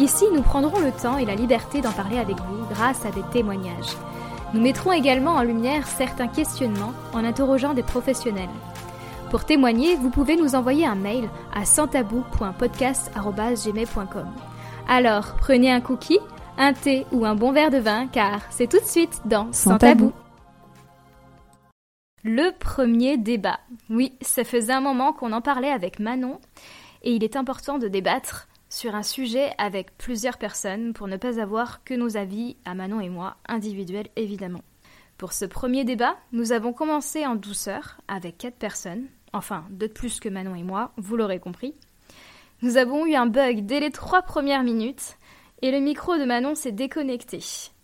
Ici, nous prendrons le temps et la liberté d'en parler avec vous grâce à des témoignages. Nous mettrons également en lumière certains questionnements en interrogeant des professionnels. Pour témoigner, vous pouvez nous envoyer un mail à santabou.podcast.gmail.com. Alors, prenez un cookie, un thé ou un bon verre de vin car c'est tout de suite dans Sans, tabou. Le premier débat. Oui, ça faisait un moment qu'on en parlait avec Manon et il est important de débattre sur un sujet avec plusieurs personnes pour ne pas avoir que nos avis, à Manon et moi, individuels évidemment. Pour ce premier débat, nous avons commencé en douceur avec quatre personnes, enfin deux de plus que Manon et moi, vous l'aurez compris. Nous avons eu un bug dès les trois premières minutes et le micro de Manon s'est déconnecté.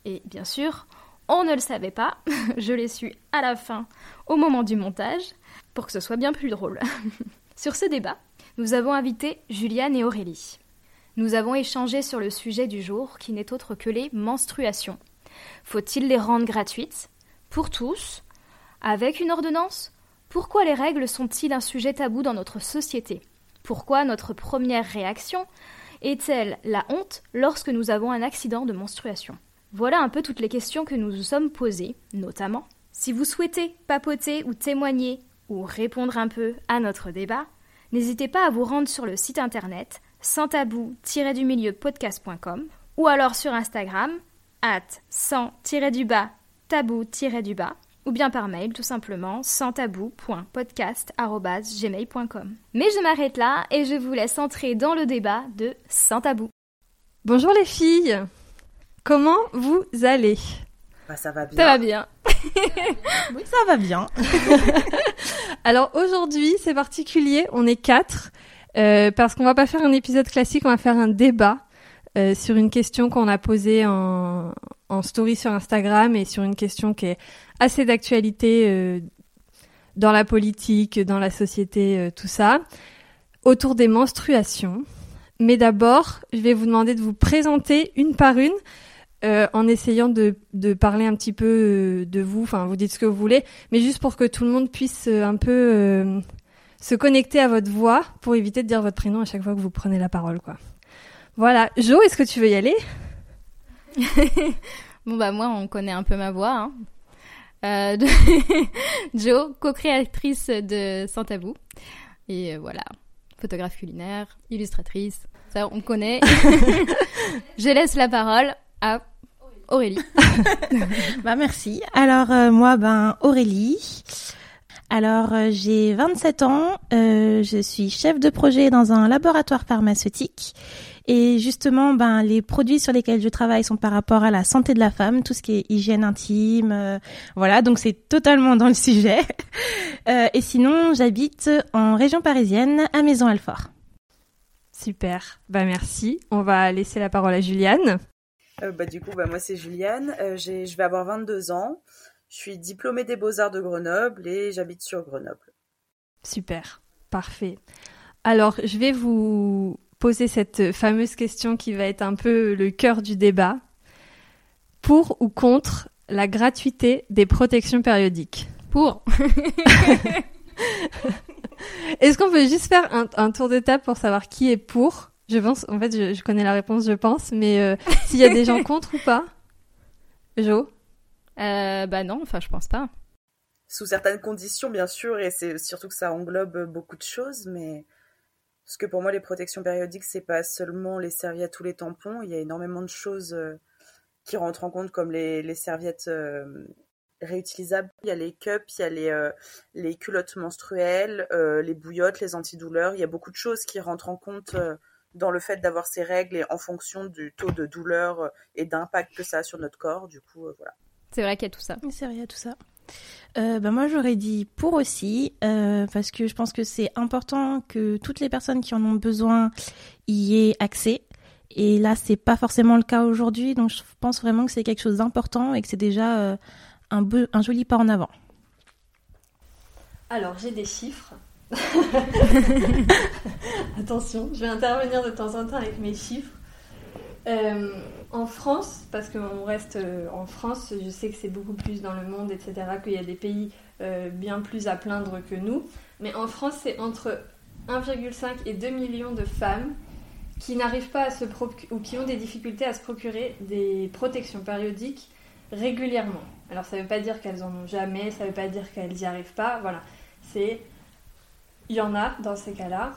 Et bien sûr, on ne le savait pas, je l'ai su à la fin, au moment du montage, pour que ce soit bien plus drôle. Sur ce débat, nous avons invité Juliane et Aurélie nous avons échangé sur le sujet du jour qui n'est autre que les menstruations. Faut-il les rendre gratuites? Pour tous? Avec une ordonnance? Pourquoi les règles sont-ils un sujet tabou dans notre société? Pourquoi notre première réaction est-elle la honte lorsque nous avons un accident de menstruation? Voilà un peu toutes les questions que nous nous sommes posées, notamment. Si vous souhaitez papoter ou témoigner ou répondre un peu à notre débat, n'hésitez pas à vous rendre sur le site internet sans tabou-du-milieu podcast.com ou alors sur Instagram at sans-du-bas tabou-du-bas ou bien par mail tout simplement sans tabou.podcast.gmail.com. Mais je m'arrête là et je vous laisse entrer dans le débat de Sans tabou. Bonjour les filles, comment vous allez? Bah, Ça va bien. Ça va bien. oui, ça va bien. Alors aujourd'hui, c'est particulier, on est quatre. Euh, parce qu'on va pas faire un épisode classique, on va faire un débat euh, sur une question qu'on a posée en, story sur Instagram et sur une question qui est assez d'actualité euh, dans la politique, dans la société, tout ça, autour des menstruations. Mais d'abord, je vais vous demander de vous présenter une par une. En essayant de, parler un petit peu de vous, enfin vous dites ce que vous voulez, mais juste pour que tout le monde puisse un peu se connecter à votre voix pour éviter de dire votre prénom à chaque fois que vous prenez la parole, quoi. Voilà. Jo, est-ce que tu veux y aller? Bon bah moi, on connaît un peu ma voix. Hein. Euh, Jo, co-créatrice de Sans Tabou. Et euh, voilà, photographe culinaire, illustratrice. Ça, on connaît. Je laisse la parole à Aurélie. bah merci. Alors euh, moi, ben Aurélie. Alors, euh, j'ai 27 ans, euh, je suis chef de projet dans un laboratoire pharmaceutique. Et justement, ben, les produits sur lesquels je travaille sont par rapport à la santé de la femme, tout ce qui est hygiène intime, euh, voilà, donc c'est totalement dans le sujet. et sinon, j'habite en région parisienne, à Maison-Alfort. Super, bah merci. On va laisser la parole à Juliane. bah, du coup, bah, moi c'est Juliane, je vais avoir 22 ans. Je suis diplômée des Beaux-Arts de Grenoble et j'habite sur Grenoble. Super, parfait. Alors, je vais vous poser cette fameuse question qui va être un peu le cœur du débat. Pour ou contre la gratuité des protections périodiques? Pour. Est-ce qu'on peut juste faire un, tour de table pour savoir qui est pour? Je pense, en fait, je, connais la réponse, je pense, mais euh, s'il y a des gens contre ou pas? Jo? Euh, bah non, enfin je pense pas. Sous certaines conditions, bien sûr, et c'est surtout que ça englobe beaucoup de choses, mais parce que pour moi, les protections périodiques, c'est pas seulement les serviettes ou les tampons, il y a énormément de choses euh, qui rentrent en compte, comme les, serviettes euh, réutilisables. Il y a les cups, il y a les, les culottes menstruelles, les bouillottes, les antidouleurs. Il y a beaucoup de choses qui rentrent en compte dans le fait d'avoir ces règles et en fonction du taux de douleur et d'impact que ça a sur notre corps. Du coup, voilà. C'est vrai qu'il y a tout ça. C'est vrai, il y a tout ça. Euh, bah moi j'aurais dit pour aussi euh, parce que je pense que c'est important que toutes les personnes qui en ont besoin y aient accès Et là, c'est pas forcément le cas aujourd'hui, donc je pense vraiment que c'est quelque chose d'important et que c'est déjà euh, un, un joli pas en avant. Alors, j'ai des chiffres. Attention, je vais intervenir de temps en temps avec mes chiffres. Euh, en France, parce qu'on reste euh, en France, je sais que c'est beaucoup plus dans le monde, etc., qu'il y a des pays bien plus à plaindre que nous. Mais en France, c'est entre 1,5 et 2 millions de femmes qui n'arrivent pas à se ou qui ont des difficultés à se procurer des protections périodiques régulièrement. Alors ça ne veut pas dire qu'elles en ont jamais, ça ne veut pas dire qu'elles n'y arrivent pas, voilà. C'est il y en a dans ces cas-là.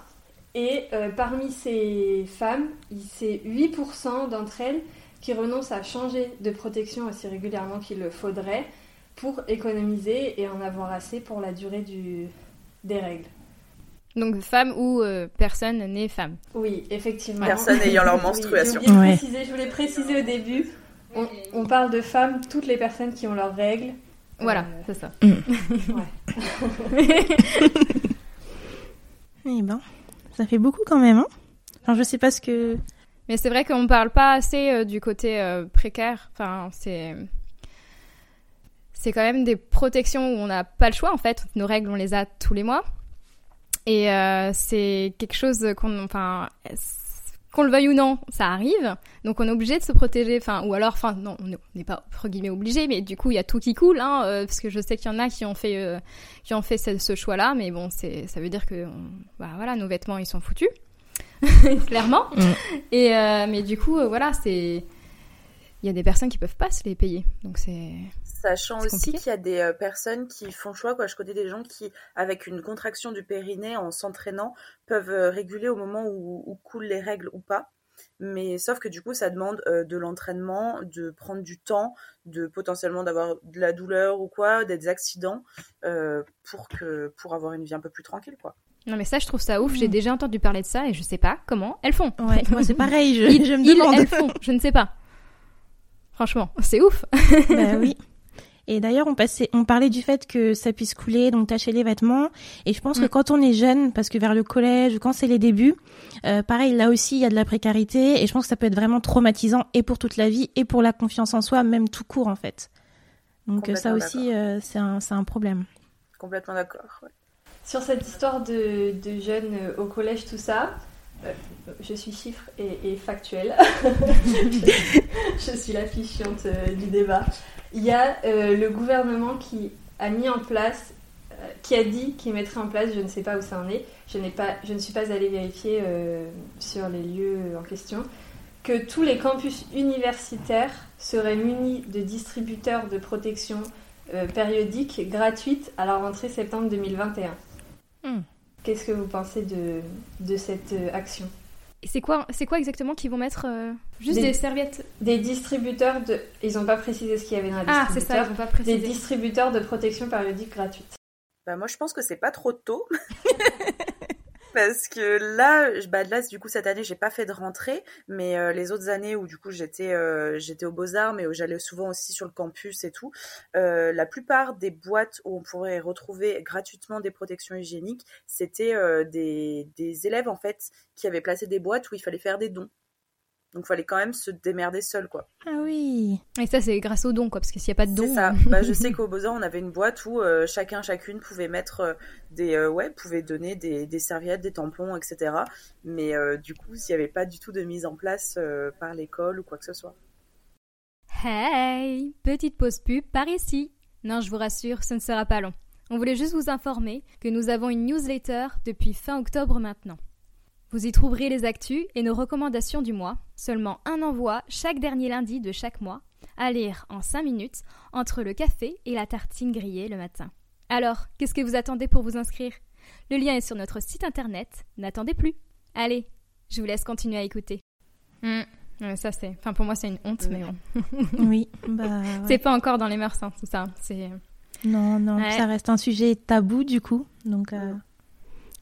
Et euh, parmi ces femmes, c'est 8% d'entre elles qui renoncent à changer de protection aussi régulièrement qu'il le faudrait pour économiser et en avoir assez pour la durée du, des règles. Donc femme ou euh, personne née femme. Oui, effectivement. Personne ayant leur menstruation. je voulais préciser au début, on, parle de femmes, toutes les personnes qui ont leurs règles. Voilà, euh, c'est ça. eh ben, ça fait beaucoup quand même. Hein enfin, je sais pas ce que. Mais c'est vrai qu'on parle pas assez euh, du côté précaire. Enfin, c'est c'est quand même des protections où on n'a pas le choix en fait. Nos règles, on les a tous les mois. Et euh, c'est quelque chose qu'on, enfin, qu'on le veuille ou non, ça arrive. Donc on est obligé de se protéger. Enfin, ou alors, enfin, non, on n'est pas entre guillemets obligé, mais du coup il y a tout qui coule, hein, euh, parce que je sais qu'il y en a qui ont fait, euh, qui ont fait ce, choix-là. Mais bon, ça veut dire que, bah, voilà, nos vêtements ils sont foutus, clairement. Mm. Et mais du coup, voilà, c'est, il y a des personnes qui peuvent pas se les payer. Donc c'est Sachant aussi qu'il y a des euh, personnes qui font choix, quoi. Je connais des gens qui, avec une contraction du périnée en s'entraînant, peuvent euh, réguler au moment où, coulent les règles ou pas. Mais sauf que du coup, ça demande euh, de l'entraînement, de prendre du temps, de potentiellement d'avoir de la douleur ou quoi, des accidents, pour que pour avoir une vie un peu plus tranquille, quoi. Non mais ça je trouve ça ouf, j'ai mm. déjà entendu parler de ça et je sais pas comment elles font. Ouais, moi c'est pareil, je, je me demande. elles font, je ne sais pas. Franchement, c'est ouf. bah oui. Et d'ailleurs, on, passait, on parlait du fait que ça puisse couler, donc tacher les vêtements. Et je pense que mm. quand on est jeune, parce que vers le collège, quand c'est les débuts, euh, pareil, là aussi, il y a de la précarité. Et je pense que ça peut être vraiment traumatisant, et pour toute la vie, et pour la confiance en soi, même tout court, en fait. Donc ça aussi, euh, c'est un, un, problème. Complètement d'accord. Ouais. Sur cette histoire de, jeunes euh, au collège, tout ça, je suis chiffre et, et factuel. je suis la fichiante du débat il y a euh, le gouvernement qui a mis en place, euh, qui a dit qu'il mettrait en place, je ne sais pas où ça en est, je, pas, je ne suis pas allée vérifier euh, sur les lieux en question, que tous les campus universitaires seraient munis de distributeurs de protection périodique gratuite à la rentrée septembre 2021. Hmm. Qu'est-ce que vous pensez de, de cette action? C'est quoi, c'est quoi exactement qu'ils vont mettre euh, Juste des, serviettes? Des distributeurs de. Ils n'ont pas précisé ce qu'il y avait dans la Ah, c'est ça, ils n'ont pas précisé. Des distributeurs de protection périodique gratuite. Bah, moi, je pense que c'est pas trop tôt. parce que là, bah là, du coup, cette année, j'ai pas fait de rentrée, mais euh, les autres années où du coup j'étais euh, j'étais aux Beaux Arts, mais où j'allais souvent aussi sur le campus et tout, euh, la plupart des boîtes où on pourrait retrouver gratuitement des protections hygiéniques, c'était des, des élèves en fait qui avaient placé des boîtes où il fallait faire des dons. Donc, il fallait quand même se démerder seul, quoi. Ah oui. Et ça, c'est grâce aux dons, quoi, parce que s'il n'y a pas de dons. C'est ça. bah, je sais qu'au Beaux on avait une boîte où euh, chacun, chacune pouvait mettre euh, des, euh, ouais, pouvait donner des, des, serviettes, des tampons, etc. Mais du coup, s'il n'y avait pas du tout de mise en place par l'école ou quoi que ce soit. Hey, petite pause pub par ici. Non, je vous rassure, ce ne sera pas long. On voulait juste vous informer que nous avons une newsletter depuis fin octobre maintenant. Vous y trouverez les actus et nos recommandations du mois, seulement un envoi chaque dernier lundi de chaque mois, à lire en 5 minutes entre le café et la tartine grillée le matin. Alors, qu'est-ce que vous attendez pour vous inscrire? Le lien est sur notre site internet, n'attendez plus. Allez, je vous laisse continuer à écouter. Hmm, ça c'est, enfin pour moi c'est une honte, mais bon. oui, bah. C'est pas encore dans les mœurs, hein, tout ça. C'est. Non, non, ça reste un sujet tabou du coup, donc euh,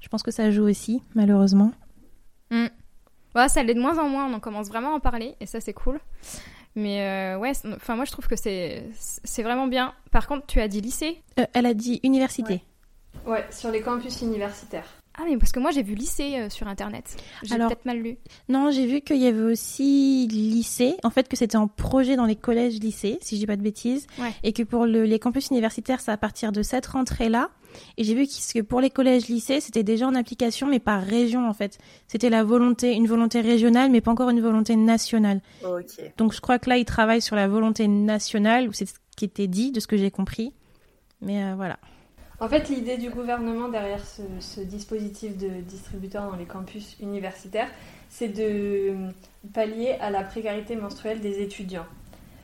je pense que ça joue aussi, malheureusement. Mm. Ouais, ça l'est de moins en moins, on en commence vraiment à en parler et ça c'est cool. Mais euh, ouais, enfin moi je trouve que c'est c'est vraiment bien. Par contre, tu as dit lycée euh, Elle a dit université. Ouais. sur les campus universitaires. Ah, mais parce que moi j'ai vu lycée euh, sur internet. J'ai peut-être mal lu. Non, j'ai vu qu'il y avait aussi lycée, en fait que c'était en projet dans les collèges lycées, si je dis pas de bêtises, Ouais. et que pour le- les campus universitaires, c'est à partir de cette rentrée-là. Et j'ai vu que pour les collèges lycées, c'était déjà en application, mais par région en fait. C'était la volonté, une volonté régionale, mais pas encore une volonté nationale. Ok. Donc je crois que là, ils travaillent sur la volonté nationale, ou c'est ce qui était dit, de ce que j'ai compris. Mais euh, voilà. En fait, l'idée du gouvernement derrière ce, ce dispositif de distributeur dans les campus universitaires, c'est de euh, pallier à la précarité menstruelle des étudiants.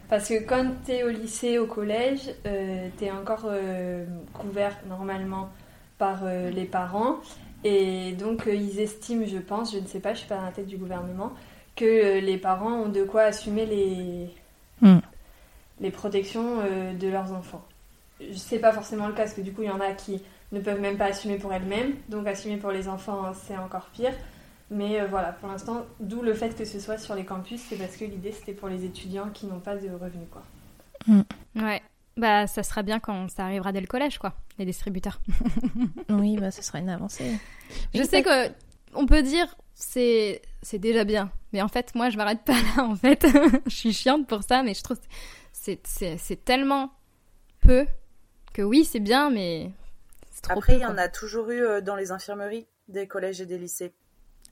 Parce que quand tu es au lycée, au collège, tu es encore euh, couvert normalement par euh, les parents. Et donc, euh, ils estiment, je pense, je ne sais pas, je suis pas dans la tête du gouvernement, que euh, les parents ont de quoi assumer les, Hmm. les protections euh, de leurs enfants. C'est pas forcément le cas, parce que du coup, il y en a qui ne peuvent même pas assumer pour elles-mêmes. Donc, assumer pour les enfants, c'est encore pire. Mais euh, voilà, pour l'instant, d'où le fait que ce soit sur les campus, c'est parce que l'idée, c'était pour les étudiants qui n'ont pas de revenus, quoi. Ouais. Bah, ça sera bien quand ça arrivera dès le collège, quoi, les distributeurs. Oui, bah ce sera une avancée. Je sais que on peut dire c'est c'est déjà bien, mais en fait, moi, je m'arrête pas là. En fait, je suis chiante pour ça, mais je trouve que c'est c'est c'est tellement peu que oui, c'est bien, mais c'est trop Après, il y en a toujours eu euh, dans les infirmeries des collèges et des lycées.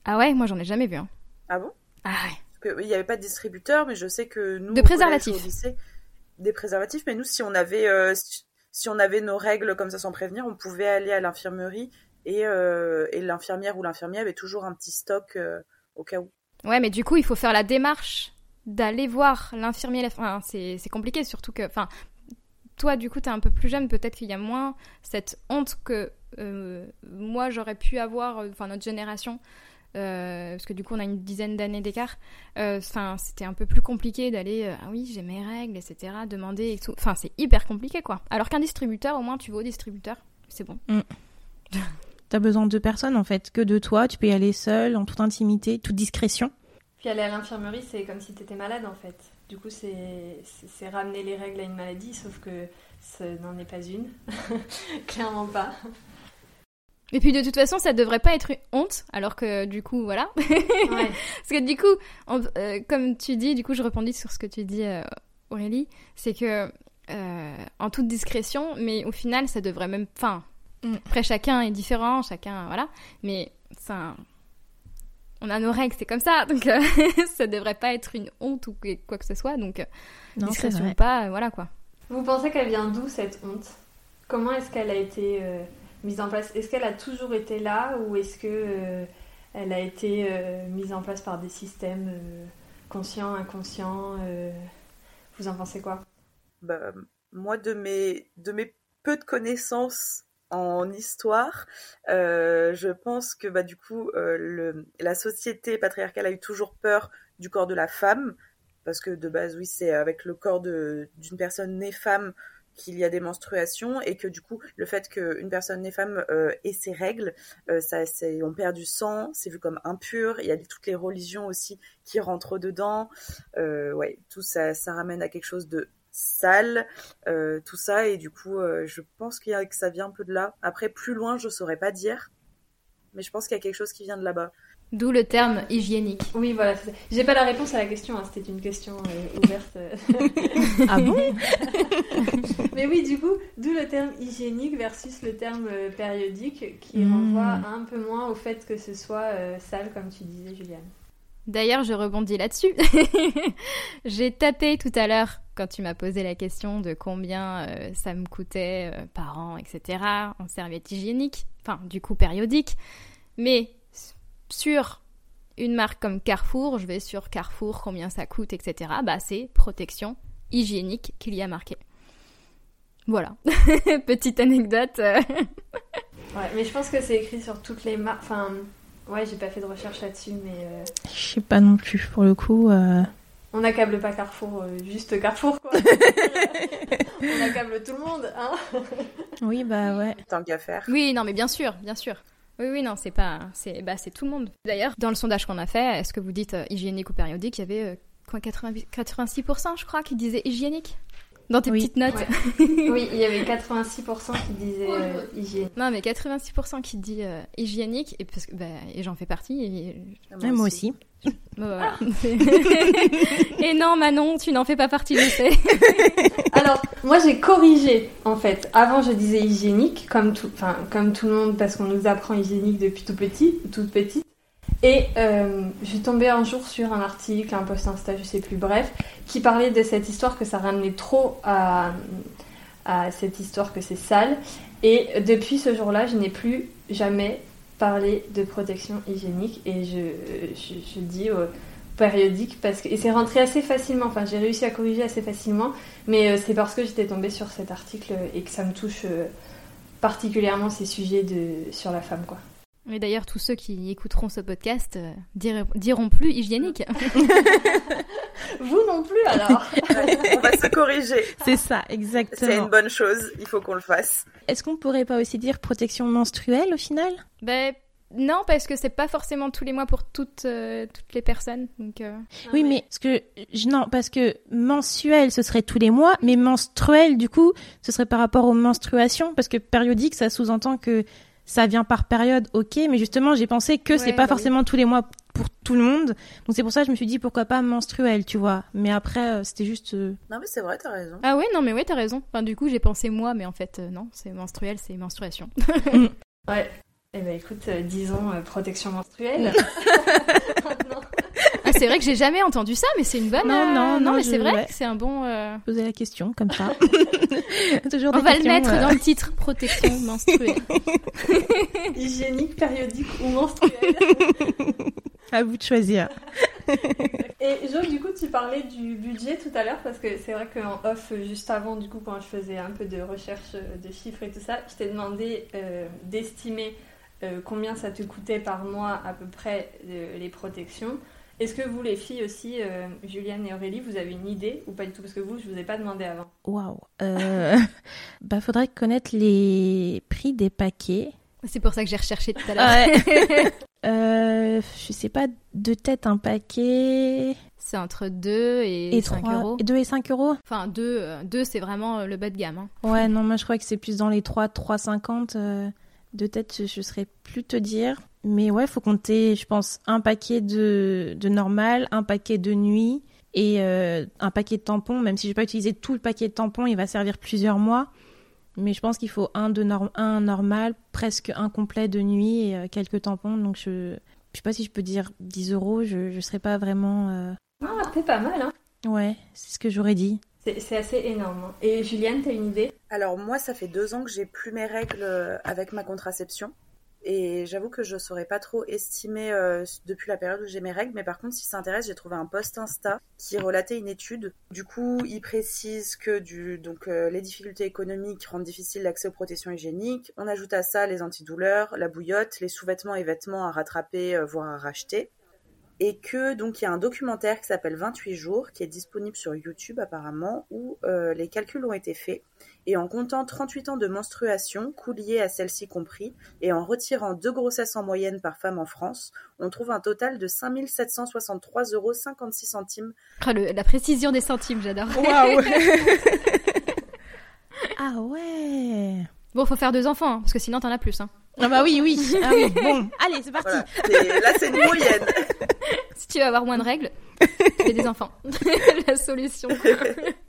Ah ouais, moi, j'en ai jamais vu. Hein. Ah bon? Ah ouais. Il n'y avait pas de distributeur, mais je sais que nous, De préservatifs. au lycée, des préservatifs. Mais nous, si on avait, euh, si- on avait nos règles comme ça sans prévenir, on pouvait aller à l'infirmerie et, euh, et l'infirmière ou l'infirmier avait toujours un petit stock euh, au cas où. Ouais, mais du coup, il faut faire la démarche d'aller voir l'infirmier. la- Enfin, c'est c'est compliqué, surtout que. Enfin, toi, du coup, t'es un peu plus jeune, peut-être qu'il y a moins cette honte que euh, moi j'aurais pu avoir, euh, enfin, notre génération. euh, parce que du coup, on a une dizaine d'années d'écart. Euh, Enfin, c'était un peu plus compliqué d'aller. euh, ah oui, j'ai mes règles, etc. Demander et tout. Enfin, c'est hyper compliqué, quoi. Alors qu'un distributeur, au moins, tu vas au distributeur, c'est bon. T'as besoin de deux personnes en fait, que de toi. Tu peux y aller seul, en toute intimité, toute discrétion. Puis aller à l'infirmerie, c'est comme si tu étais malade, en fait. Du coup, c'est ramener les règles à une maladie, sauf que ce n'en est pas une. Clairement pas. Et puis de toute façon, ça devrait pas être une honte, alors que du coup, voilà. Ouais. Parce que du coup, on- euh, comme tu dis, du coup, je répondis sur ce que tu dis, euh, Aurélie, c'est que euh, en toute discrétion, mais au final, ça devrait même. Enfin, Mm. après, chacun est différent, chacun, voilà. Mais ça, on a nos règles, c'est comme ça, donc euh, ça devrait pas être une honte ou quoi que ce soit. Donc, euh, Non, discrétion ou pas, voilà quoi. Vous pensez qu'elle vient d'où cette honte? Comment est-ce qu'elle a été euh, mise en place? Est-ce qu'elle a toujours été là ou est-ce que euh, elle a été euh, mise en place par des systèmes euh, conscients, inconscients euh, Vous en pensez quoi? Bah, moi, de mes, de mes peu de connaissances en histoire, euh, je pense que bah, du coup, euh, la société patriarcale a eu toujours peur du corps de la femme, parce que de base, oui, c'est avec le corps d'une personne née femme qu'il y a des menstruations et que du coup le fait qu'une personne née femme euh, ait ses règles euh, ça on perd du sang c'est vu comme impur il y a toutes les religions aussi qui rentrent dedans. Ouais tout ça ça ramène à quelque chose de sale euh, tout ça et du coup euh, je pense qu'il y a, que ça vient un peu de là après plus loin je saurais pas dire mais je pense qu'il y a quelque chose qui vient de là-bas D'où le terme hygiénique. Oui, voilà. J'ai pas la réponse à la question, hein, c'était une question euh, ouverte. Ah bon? Mais oui, du coup, d'où le terme hygiénique versus le terme euh, périodique qui Mm. renvoie un peu moins au fait que ce soit euh, sale, comme tu disais, Juliane. D'ailleurs, je rebondis là-dessus. J'ai tapé tout à l'heure quand tu m'as posé la question de combien euh, ça me coûtait euh, par an, etc. en serviette hygiénique, enfin du coup périodique. Mais sur une marque comme Carrefour, je vais sur Carrefour, combien ça coûte, etc. Bah c'est protection hygiénique qu'il y a marqué. Voilà, petite anecdote. euh. Ouais, mais je pense que c'est écrit sur toutes les marques. Enfin, ouais, j'ai pas fait de recherche là-dessus, mais euh, Je sais pas non plus pour le coup. On n'accable pas Carrefour, euh, juste Carrefour, quoi. on accable tout le monde, hein. Oui, bah ouais. tant qu'à faire Oui, non, mais bien sûr, bien sûr. Oui, oui, non, c'est pas, c'est, bah, c'est tout le monde. D'ailleurs, dans le sondage qu'on a fait, est-ce que vous dites euh, hygiénique ou périodique Il y avait euh, quoi, 80 86%, je crois, qui disaient hygiénique? Dans tes Oui. petites notes. Ouais. oui, il y avait 86% qui disaient euh, hygiène. Non, mais 86% qui dit euh, hygiénique, et, parce que, bah, et j'en fais partie. Et, Ouais, moi aussi. bah, voilà. et non, Manon, tu n'en fais pas partie, je sais. Alors, moi j'ai corrigé en fait. Avant je disais hygiénique, comme tout, enfin, comme tout le monde, parce qu'on nous apprend hygiénique depuis tout petit, toute petite. Et euh, je suis tombée un jour sur un article, un post Insta, je sais plus, bref, qui parlait de cette histoire que ça ramenait trop à, cette histoire que c'est sale. Et depuis ce jour-là, je n'ai plus jamais parlé de protection hygiénique et je, je, dis au périodique parce que et c'est rentré assez facilement. Enfin, j'ai réussi à corriger assez facilement, mais euh, c'est parce que j'étais tombée sur cet article et que ça me touche euh, particulièrement ces sujets de sur la femme, quoi. Et d'ailleurs, tous ceux qui écouteront ce podcast euh, diront, diront plus hygiénique. Vous non plus alors. On va se corriger. C'est ça, C'est une exactement. bonne chose, il faut qu'on le fasse. Est-ce qu'on pourrait pas aussi dire protection menstruelle au final? Ben, non, parce que c'est pas forcément tous les mois pour toutes, euh, toutes les personnes. Donc, euh, Oui, mais parce que je- non, parce que mensuel ce serait tous les mois, mais menstruel du coup ce serait par rapport aux menstruations, parce que périodique ça sous-entend que ça vient par période, ok, mais justement j'ai pensé que c'est Ouais, pas bah oui. forcément tous les mois pour tout le monde, donc c'est pour ça que je me suis dit pourquoi pas menstruel, tu vois. Mais après euh, c'était juste euh, Non mais c'est vrai, t'as raison. Ah ouais, non, mais ouais, t'as raison. Enfin, du coup, j'ai pensé moi, mais en fait, euh, non, c'est menstruel, c'est menstruation. Ouais. Eh ben écoute, euh, disons euh, protection menstruelle. C'est vrai que j'ai jamais entendu ça, mais c'est une bonne. Non, euh, non, non, mais je- c'est vrai ouais. que c'est un bon. euh, poser la question comme ça. Toujours On des va le mettre euh, dans le titre protection menstruelle. Hygiénique, périodique ou menstruelle. à vous de choisir. Et Jo, du coup, tu parlais du budget tout à l'heure parce que c'est vrai qu'en off, juste avant, du coup, quand je faisais un peu de recherche de chiffres et tout ça, je t'ai demandé euh, d'estimer euh, combien ça te coûtait par mois à peu près euh, les protections. Est-ce que vous, les filles aussi, euh, Juliane et Aurélie, vous avez une idée ou pas du tout? Parce que vous, je vous ai pas demandé avant. Waouh. Euh... bah faudrait connaître les prix des paquets. C'est pour ça que j'ai recherché tout à l'heure. Ouais. euh, je sais pas, de tête un paquet. C'est entre 2 et, Et 5 3 euros. 2 et 5 euros? Enfin, 2, deux, c'est vraiment euh, le bas de gamme. hein. Ouais, non, moi je crois que c'est plus dans les 3, 3,50. Euh, de tête, je, saurais plus te dire. Mais ouais, faut compter, je pense, un paquet de, de normal, un paquet de nuit et euh, un paquet de tampons. Même si je vais pas utiliser tout le paquet de tampons, il va servir plusieurs mois. Mais je pense qu'il faut un, de norm- un normal, presque un complet de nuit et euh, quelques tampons. Donc je, je sais pas si je peux dire 10 euros, je, je serais pas vraiment. euh, Ah, c'est pas mal, hein Ouais, c'est ce que j'aurais dit. C'est assez énorme. hein. Et Juliane, t'as une idée? Alors moi, ça fait deux ans que j'ai plus mes règles euh, avec ma contraception. Et j'avoue que je saurais pas trop estimer euh, depuis la période où j'ai mes règles, mais par contre, si ça intéresse, j'ai trouvé un post Insta qui relatait une étude. Du coup, il précise que du, donc, euh, les difficultés économiques rendent difficile l'accès aux protections hygiéniques. On ajoute à ça les antidouleurs, la bouillotte, les sous-vêtements et vêtements à rattraper, voire à racheter. Et que donc il y a un documentaire qui s'appelle 28 jours, qui est disponible sur YouTube apparemment, où euh, les calculs ont été faits. Et en comptant 38 ans de menstruation, coûts liés à celle-ci compris, et en retirant deux grossesses en moyenne par femme en France, on trouve un total de 5 763,56 euros centimes. Le- la précision des centimes, j'adore. Waouh Ah ouais Bon, faut faire deux enfants, hein, parce que sinon t'en as plus. Hein. Ah bah oui, oui. Ah oui. Bon, allez, c'est parti. Voilà. Là, c'est une moyenne. Si tu veux avoir moins de règles, fais des enfants. la solution.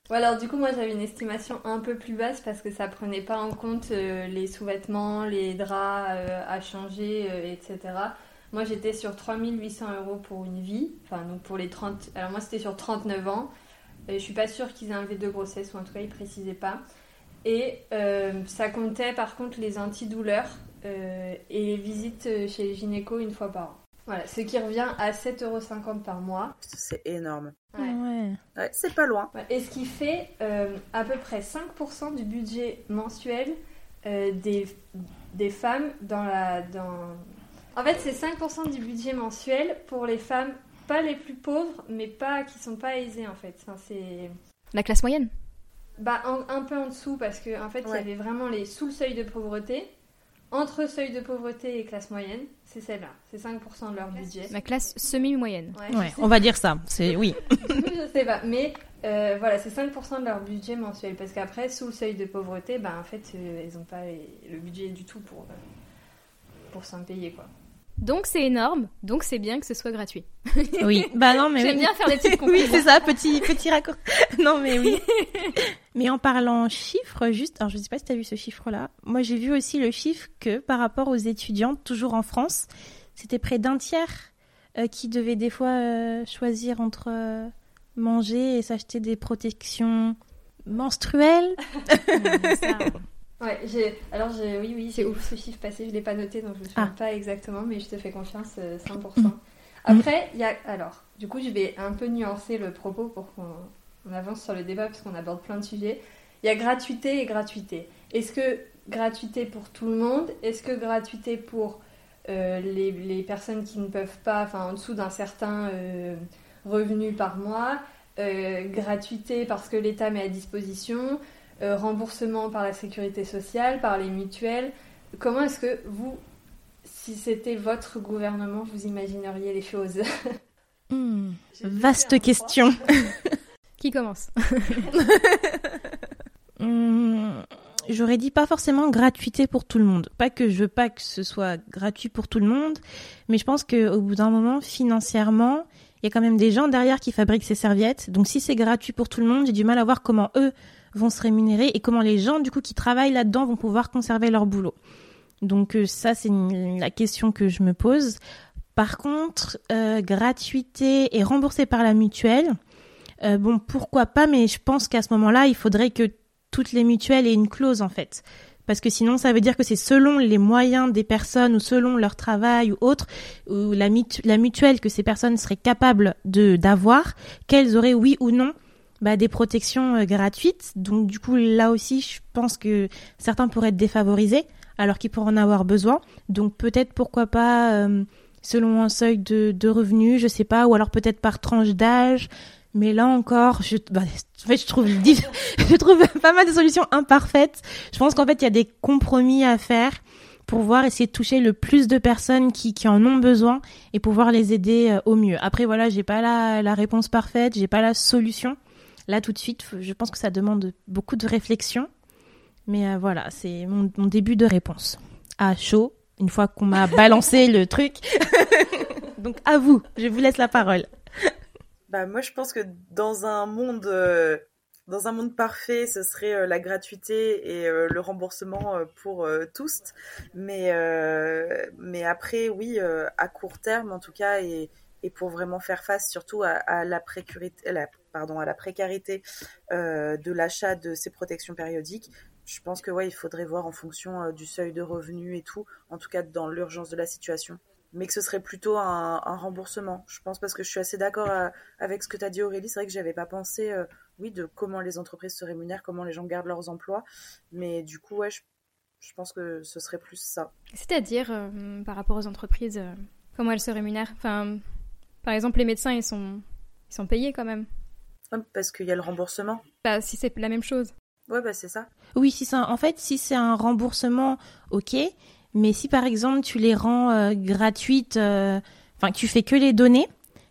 Ou alors du coup moi j'avais une estimation un peu plus basse parce que ça prenait pas en compte euh, les sous-vêtements, les draps euh, à changer, euh, etc. Moi j'étais sur 3800 euros pour une vie, enfin donc pour les 30... Alors moi c'était sur 39 ans, et je suis pas sûre qu'ils aient un V de grossesse ou en tout cas ils précisaient pas. Et euh, ça comptait par contre les antidouleurs euh, et les visites euh, chez le gynéco une fois par an. Voilà, ce qui revient à 7,50€ par mois. C'est énorme. Ouais. Ouais. Ouais, c'est pas loin. Et ce qui fait euh, à peu près 5% du budget mensuel euh, des, des femmes dans la... Dans... En fait, c'est 5% du budget mensuel pour les femmes, pas les plus pauvres, mais pas qui sont pas aisées en fait. Enfin, c'est La classe moyenne. Bah, un, un peu en dessous parce que en fait, il Ouais. y avait vraiment les sous le seuil de pauvreté. entre seuil de pauvreté et classe moyenne, c'est celle-là. C'est 5% de leur budget. Ma classe semi-moyenne. Ouais, on va dire ça. C'est oui. je sais pas, mais euh, voilà, c'est 5% de leur budget mensuel. Parce qu'après, sous le seuil de pauvreté, ben, en fait, euh, ils n'ont pas le budget du tout pour, euh, pour s'en payer, quoi. Donc c'est énorme, donc c'est bien que ce soit gratuit. Oui, bah non mais j'aime bien faire des petites Oui, c'est ça, petit petit raccourci. non mais oui. mais en parlant chiffres, juste, alors je sais pas si tu as vu ce chiffre-là. Moi j'ai vu aussi le chiffre que par rapport aux étudiants, toujours en France, c'était près d'un tiers qui devait des fois choisir entre manger et s'acheter des protections menstruelles. Ouais, j'ai. Alors j'ai, oui, oui, c'est ouf ce chiffre passé, je l'ai pas noté donc je ne sais ah. pas exactement, mais je te fais confiance 100%. Euh, mm. Après, il y a. Alors, du coup, je vais un peu nuancer le propos pour qu'on avance sur le débat parce qu'on aborde plein de sujets. Il y a gratuité et gratuité. Est-ce que gratuité pour tout le monde? Est-ce que gratuité pour euh, les, les, personnes qui ne peuvent pas, enfin en dessous d'un certain euh, revenus par mois, euh, gratuité parce que l'État met à disposition, euh, remboursement par la sécurité sociale, par les mutuelles. Comment est-ce que vous, si c'était votre gouvernement, vous imagineriez les choses hmm, Vaste question. Qui commence hmm, J'aurais dit pas forcément gratuité pour tout le monde. Pas que je veux pas que ce soit gratuit pour tout le monde, mais je pense qu'au bout d'un moment, financièrement, il y a quand même des gens derrière qui fabriquent ces serviettes. Donc si c'est gratuit pour tout le monde, j'ai du mal à voir comment eux vont se rémunérer et comment les gens du coup qui travaillent là-dedans vont pouvoir conserver leur boulot. Donc euh, ça c'est la question que je me pose. Par contre, euh, gratuité et remboursé par la mutuelle, euh, bon pourquoi pas, mais je pense qu'à ce moment-là, il faudrait que toutes les mutuelles aient une clause en fait parce que sinon ça veut dire que c'est selon les moyens des personnes ou selon leur travail ou autre, ou la, mutuelle que ces personnes seraient capables de d'avoir, qu'elles auraient oui ou non bah, des protections euh, gratuites. Donc du coup là aussi je pense que certains pourraient être défavorisés alors qu'ils pourraient en avoir besoin. Donc peut-être pourquoi pas euh, selon un seuil de, de revenus, je sais pas, ou alors peut-être par tranche d'âge. Mais là encore, je, bah, en fait, je trouve, je trouve pas mal de solutions imparfaites. Je pense qu'en fait, il y a des compromis à faire pour pouvoir essayer de toucher le plus de personnes qui, qui en ont besoin et pouvoir les aider euh, au mieux. Après, voilà, j'ai pas la, la réponse parfaite, j'ai pas la solution. Là, tout de suite, je pense que ça demande beaucoup de réflexion. Mais euh, voilà, c'est mon, mon début de réponse. À chaud, une fois qu'on m'a balancé le truc. Donc, à vous, je vous laisse la parole. Bah moi je pense que dans un monde euh, dans un monde parfait, ce serait euh, la gratuité et euh, le remboursement pour tous. Mais mais après oui, à court terme en tout cas et et pour vraiment faire face surtout à, la précarité, la, pardon, à la précarité de l'achat de ces protections périodiques, je pense que ouais, il faudrait voir en fonction du seuil de revenus et tout, en tout cas dans l'urgence de la situation mais que ce serait plutôt un, remboursement. Je pense parce que je suis assez d'accord euh, avec ce que tu as dit Aurélie, c'est vrai que j'avais pas pensé euh, oui de comment les entreprises se rémunèrent, comment les gens gardent leurs emplois, mais du coup ouais, je, pense que ce serait plus ça. C'est-à-dire euh, par rapport aux entreprises comment elles se rémunèrent? Enfin par exemple les médecins ils sont ils sont payés quand même. Parce qu'il y a le remboursement. Bah si c'est la même chose. Ouais bah c'est ça. Oui, si ça en fait si c'est un remboursement, OK, mais si par exemple tu les rends euh, gratuites, euh, enfin tu fais que les donner,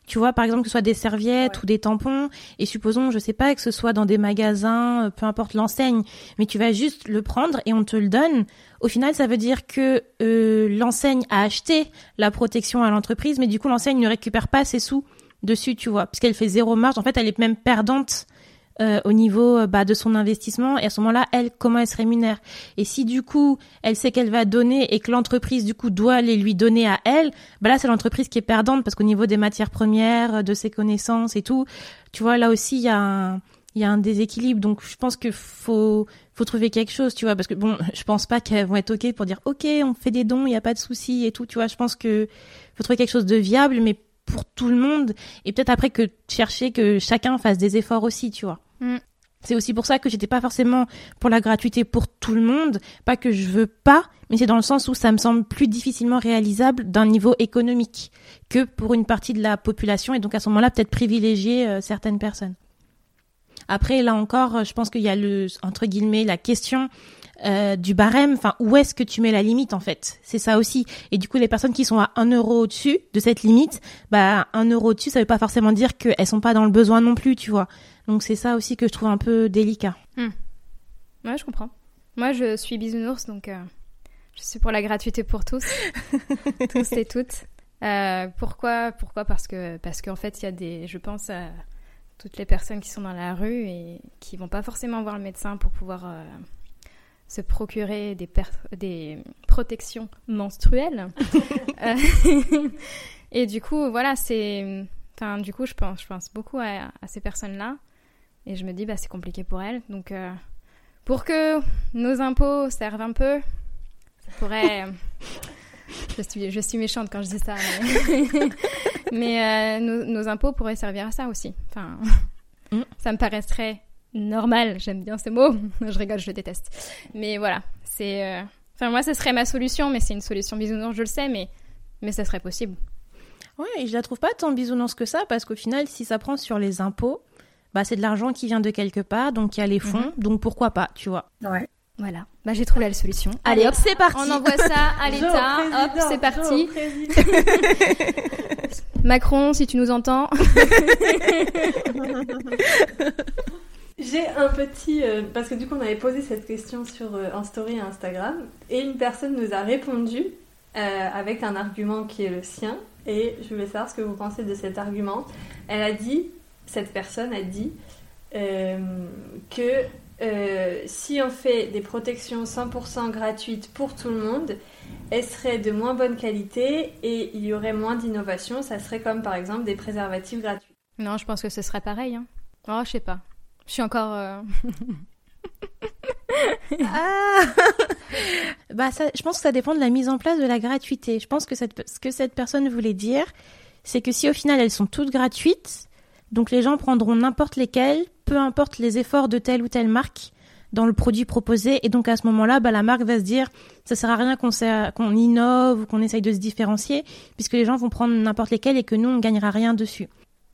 tu vois par exemple que ce soit des serviettes ou des tampons, et supposons je sais pas que ce soit dans des magasins, euh, peu importe l'enseigne, mais tu vas juste le prendre et on te le donne. Au final, ça veut dire que l'enseigne a acheté la protection à l'entreprise, mais du coup l'enseigne ne récupère pas ses sous dessus, tu vois, puisqu'elle fait zéro marge. En fait, elle est même perdante euh, au niveau euh, bah, de son investissement. Et à ce moment-là, elle, comment elle se rémunère? Et si du coup, elle sait qu'elle va donner et que l'entreprise du coup doit les lui donner à elle, bah là c'est l'entreprise qui est perdante parce qu'au niveau des matières premières, de ses connaissances et tout, tu vois, là aussi il y a un il y a un déséquilibre. Donc je pense que faut faut trouver quelque chose tu vois parce que bon je pense pas qu'elles vont être ok pour dire ok on fait des dons il y a pas de souci et tout tu vois. Je pense que faut trouver quelque chose de viable mais pour tout le monde et peut-être après que chercher que chacun fasse des efforts aussi tu vois Mm. C'est aussi pour ça que j'étais pas forcément pour la gratuité pour tout le monde, pas que je veux pas, mais c'est dans le sens où ça me semble plus difficilement réalisable d'un niveau économique que pour une partie de la population et donc à ce moment-là peut-être privilégier euh, certaines personnes. Après là encore, je pense qu'il y a le entre guillemets la question euh, du barème. Enfin, où est-ce que tu mets la limite en fait? C'est ça aussi. Et du coup, les personnes qui sont à 1 euro au-dessus de cette limite, bah 1 euro au-dessus, ça veut pas forcément dire qu'elles sont pas dans le besoin non plus, tu vois. Donc c'est ça aussi que je trouve un peu délicat. Hmm. Ouais, je comprends. Moi, je suis bisounours, donc euh, je suis pour la gratuité pour tous, tous et toutes. Euh, pourquoi Pourquoi? Parce que parce qu'en fait, il y a des, je pense à toutes les personnes qui sont dans la rue et qui vont pas forcément voir le médecin pour pouvoir euh, se procurer des, des protections menstruelles. Et du coup, voilà, c'est, enfin, du coup, je pense, je pense beaucoup à, ces personnes-là et je me dis, bah, c'est compliqué pour elles. Donc, pour que nos impôts servent un peu, ça pourrait je suis, je suis méchante quand je dis ça. Mais, euh, nos, impôts pourraient servir à ça aussi. Enfin, mm. ça me paraîtrait normal. J'aime bien ce mot. je rigole, je le déteste. Mais voilà, c'est. Euh, enfin, moi, ce serait ma solution, mais c'est une solution bisounours, je le sais, mais, mais ça serait possible. Ouais, et je la trouve pas tant bisounours que ça, parce qu'au final, si ça prend sur les impôts, bah, c'est de l'argent qui vient de quelque part, donc il y a les fonds, mm-hmm. donc pourquoi pas, tu vois. Ouais. Voilà, bah, j'ai trouvé la solution. Allez, hop, c'est parti. On envoie ça à l'État. Hop, c'est parti. Macron, si tu nous entends. J'ai un petit euh, parce que du coup on avait posé cette question sur euh, un story Instagram et une personne nous a répondu euh, avec un argument qui est le sien et je voulais savoir ce que vous pensez de cet argument. Elle a dit, cette personne a dit que euh, si on fait des protections 100% gratuites pour tout le monde, elles seraient de moins bonne qualité et il y aurait moins d'innovation. Ça serait comme par exemple des préservatifs gratuits. Non, je pense que ce serait pareil. Hein. Oh, je sais pas. Je suis encore. Euh, ah bah ça, je pense que ça dépend de la mise en place de la gratuité. Je pense que cette, ce que cette personne voulait dire, c'est que si au final elles sont toutes gratuites, donc les gens prendront n'importe lesquelles, peu importe les efforts de telle ou telle marque dans le produit proposé. Et donc à ce moment-là, bah, la marque va se dire, ça sert à rien qu'on innove ou qu'on essaye de se différencier, puisque les gens vont prendre n'importe lesquels et que nous, on gagnera rien dessus.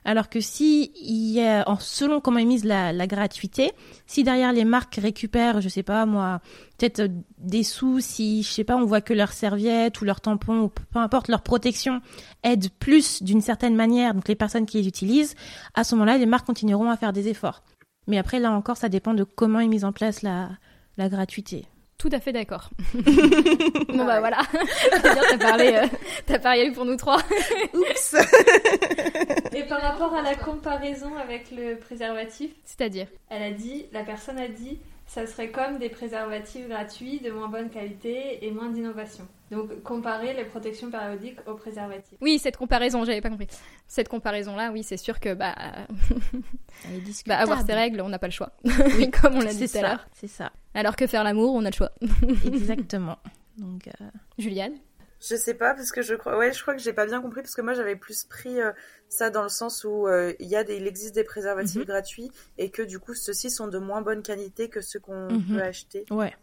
Alors que si, il y a, selon comment est mise la, gratuité, si derrière les marques récupèrent, je sais pas moi, peut-être euh, des sous, si, je sais pas, on voit que leur serviette ou leur tampon ou peu importe leur protection aide plus d'une certaine manière, donc les personnes qui les utilisent, à ce moment-là, les marques continueront à faire des efforts. Mais après, là encore, ça dépend de comment est mise en place la, la gratuité. Tout à fait d'accord. bon bah voilà, t'as parlé, euh, t'as parlé pour nous trois. Oups. Et par rapport à la comparaison avec le préservatif, c'est-à-dire, elle a dit, la personne a dit, ça serait comme des préservatifs gratuits de moins bonne qualité et moins d'innovation. Donc comparer les protections périodiques aux préservatifs. Oui, cette comparaison, j'avais pas compris. Cette comparaison-là, oui, c'est sûr que bah, bah avoir ses règles, on n'a pas le choix. Oui, comme on l'a dit tout à l'heure. C'est ça. Alors que faire l'amour, on a le choix. Exactement. Donc, euh... Juliane? Je sais pas parce que je crois, ouais, je crois que j'ai pas bien compris parce que moi j'avais plus pris euh, ça dans le sens où euh, il y a des, il existe des préservatifs mhm. gratuits et que du coup ceux-ci sont de moins bonne qualité que ceux qu'on mhm. peut acheter. Ouais.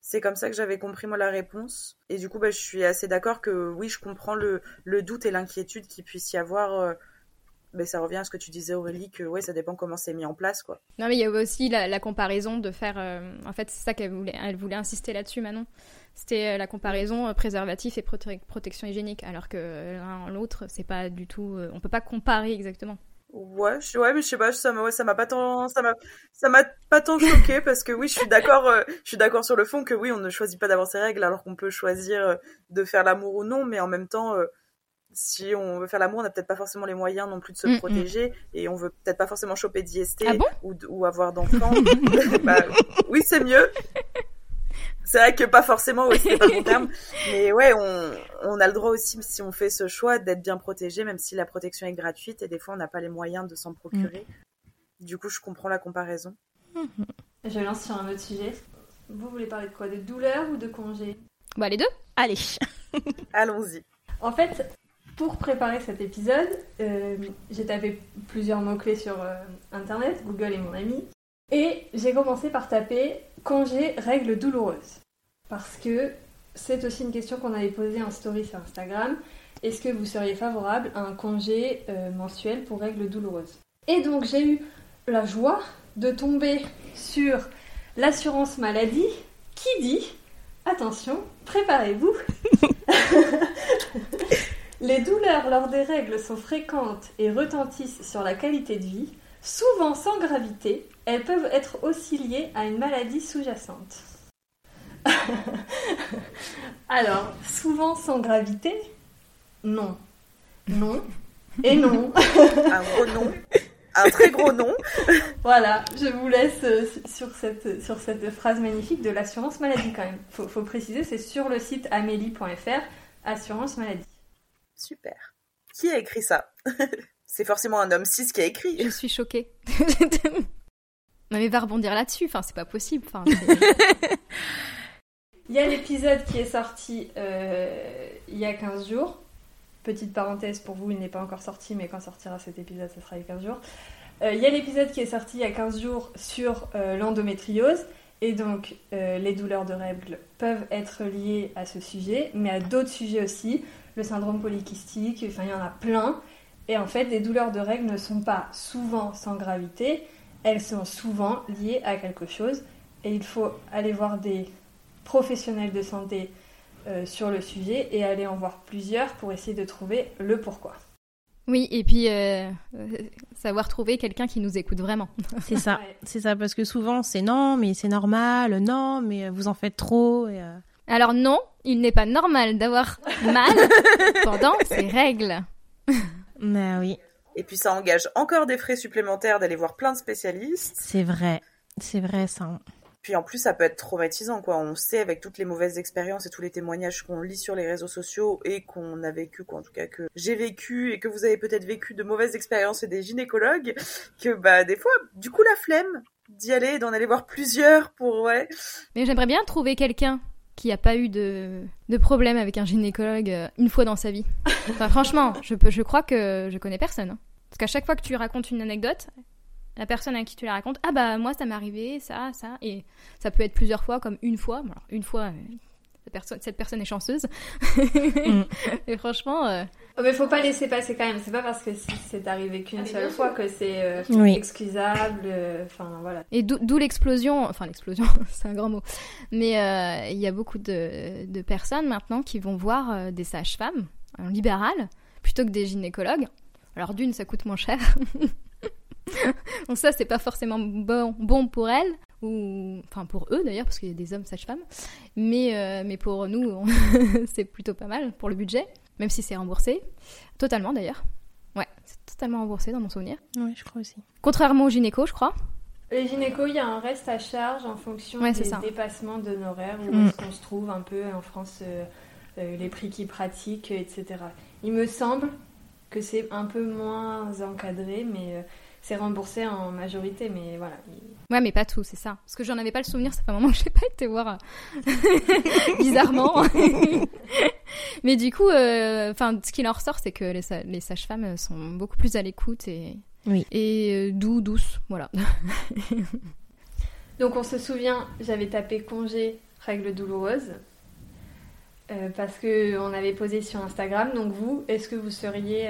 C'est comme ça que j'avais compris moi la réponse et du coup bah, je suis assez d'accord que oui je comprends le, le doute et l'inquiétude qu'il puisse y avoir. Euh, mais ça revient à ce que tu disais Aurélie que ouais ça dépend comment c'est mis en place quoi. Non mais il y a aussi la, la comparaison de faire en fait c'est ça qu'elle voulait elle voulait insister là-dessus Manon c'était euh, la comparaison euh, préservatif et protection hygiénique, alors que l'un l'autre, c'est pas du tout. Euh, on peut pas comparer exactement. Ouais, je, ouais, mais je sais pas, ça m'a, ça m'a pas tant, ça m'a, ça m'a pas tant choqué parce que oui, je suis d'accord, je suis d'accord sur le fond que oui, on ne choisit pas d'avoir ses règles alors qu'on peut choisir de faire l'amour ou non, mais en même temps, si on veut faire l'amour, on n'a peut-être pas forcément les moyens non plus de se mm, mm. protéger et on veut peut-être pas forcément choper d'IST ah ou, ou avoir d'enfants. bah, oui, c'est mieux. C'est vrai que pas forcément, ouais, c'est pas bon terme. Mais ouais, on, on a le droit aussi, si on fait ce choix, d'être bien protégé, même si la protection est gratuite et des fois on n'a pas les moyens de s'en procurer. Mm. Du coup, je comprends la comparaison. Je lance sur un autre sujet. Vous voulez parler de quoi? De douleur ou de congé Bah les deux. Allez. Allons-y. En fait, pour préparer cet épisode, euh, j'ai tapé plusieurs mots-clés sur euh, Internet, Google est mon ami, et j'ai commencé par taper congé règles douloureuses. Parce que c'est aussi une question qu'on avait posée en story sur Instagram. Est-ce que vous seriez favorable à un congé euh, mensuel pour règles douloureuses? Et donc j'ai eu la joie de tomber sur l'assurance maladie qui dit, attention, préparez-vous, les douleurs lors des règles sont fréquentes et retentissent sur la qualité de vie, souvent sans gravité, elles peuvent être aussi liées à une maladie sous-jacente. Alors, souvent sans gravité? Non. Non. Et non. Un gros non. Un très gros non. voilà, je vous laisse euh, sur cette, sur cette phrase magnifique de l'assurance maladie quand même. Faut, faut préciser, c'est sur le site amélie.fr, assurance maladie. Super. Qui a écrit ça? C'est forcément un homme cis qui a écrit. Je suis choquée. non mais va rebondir là-dessus, enfin c'est pas possible. Enfin, Il y a l'épisode qui est sorti euh, il y a 15 jours. Petite parenthèse pour vous, il n'est pas encore sorti, mais quand sortira cet épisode, ce sera il y a 15 jours. Euh, il y a l'épisode qui est sorti il y a 15 jours sur euh, l'endométriose. Et donc, les douleurs de règles peuvent être liées à ce sujet, mais à d'autres sujets aussi. Le syndrome polykystique, enfin, il y en a plein. Et en fait, les douleurs de règles ne sont pas souvent sans gravité, elles sont souvent liées à quelque chose. Et il faut aller voir des professionnels de santé euh, sur le sujet et aller en voir plusieurs pour essayer de trouver le pourquoi. Oui, et puis euh, euh, savoir trouver quelqu'un qui nous écoute vraiment. C'est ça, c'est ça, parce que souvent c'est non, mais c'est normal, non, mais vous en faites trop. Et, Alors non, il n'est pas normal d'avoir mal pendant ces règles. mais oui. Et puis ça engage encore des frais supplémentaires d'aller voir plein de spécialistes. C'est vrai, c'est vrai ça. Puis en plus, ça peut être traumatisant, quoi. On sait avec toutes les mauvaises expériences et tous les témoignages qu'on lit sur les réseaux sociaux et qu'on a vécu, quoi, en tout cas que j'ai vécu et que vous avez peut-être vécu de mauvaises expériences et des gynécologues, que bah des fois, du coup, la flemme d'y aller, d'en aller voir plusieurs pour ouais. Mais j'aimerais bien trouver quelqu'un qui n'a pas eu de, de problème avec un gynécologue euh, une fois dans sa vie. Enfin, franchement, je, peux, je crois que je connais personne. Hein. Parce qu'à chaque fois que tu racontes une anecdote, la personne à qui tu la racontes, ah bah moi ça m'est arrivé, ça, ça, et ça peut être plusieurs fois comme une fois. Alors, une fois, euh, cette, personne, cette personne est chanceuse. Mm. et franchement. Euh... Oh, mais faut pas laisser passer quand même. C'est pas parce que c'est arrivé qu'une seule fois que c'est euh, excusable. Euh, enfin voilà. Et d'où l'explosion. Enfin l'explosion, c'est un grand mot. Mais il y a beaucoup de, de, personnes maintenant qui vont voir des sages-femmes en libéral plutôt que des gynécologues. Alors d'une, ça coûte moins cher. Donc ça, c'est pas forcément bon, bon pour elles, ou enfin pour eux d'ailleurs, parce qu'il y a des hommes sages-femmes. Mais, euh, mais pour nous, c'est plutôt pas mal pour le budget, même si c'est remboursé. Totalement d'ailleurs. Ouais, c'est totalement remboursé dans mon souvenir. Oui, je crois aussi. Contrairement aux gynéco, je crois. Les gynéco, il y a un reste à charge en fonction des dépassements d'honoraires, où mm. on se trouve un peu en France, euh, euh, les prix qu'ils pratiquent, etc. Il me semble que c'est un peu moins encadré, mais c'est remboursé en majorité, mais voilà. Ouais, mais pas tout, c'est ça. Parce que j'en avais pas le souvenir, ça fait un moment que je n'ai pas été voir euh, bizarrement. mais du coup, euh, enfin, ce qui en ressort, c'est que les, les sages-femmes sont beaucoup plus à l'écoute et, oui. et euh, doux, douces, voilà. Donc on se souvient, j'avais tapé congé, règles douloureuses. parce que on avait posé sur Instagram. Donc vous, est-ce que vous seriez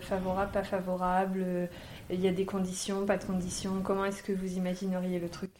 favorable, pas favorable il y a des conditions, pas de conditions. Comment est-ce que vous imagineriez le truc?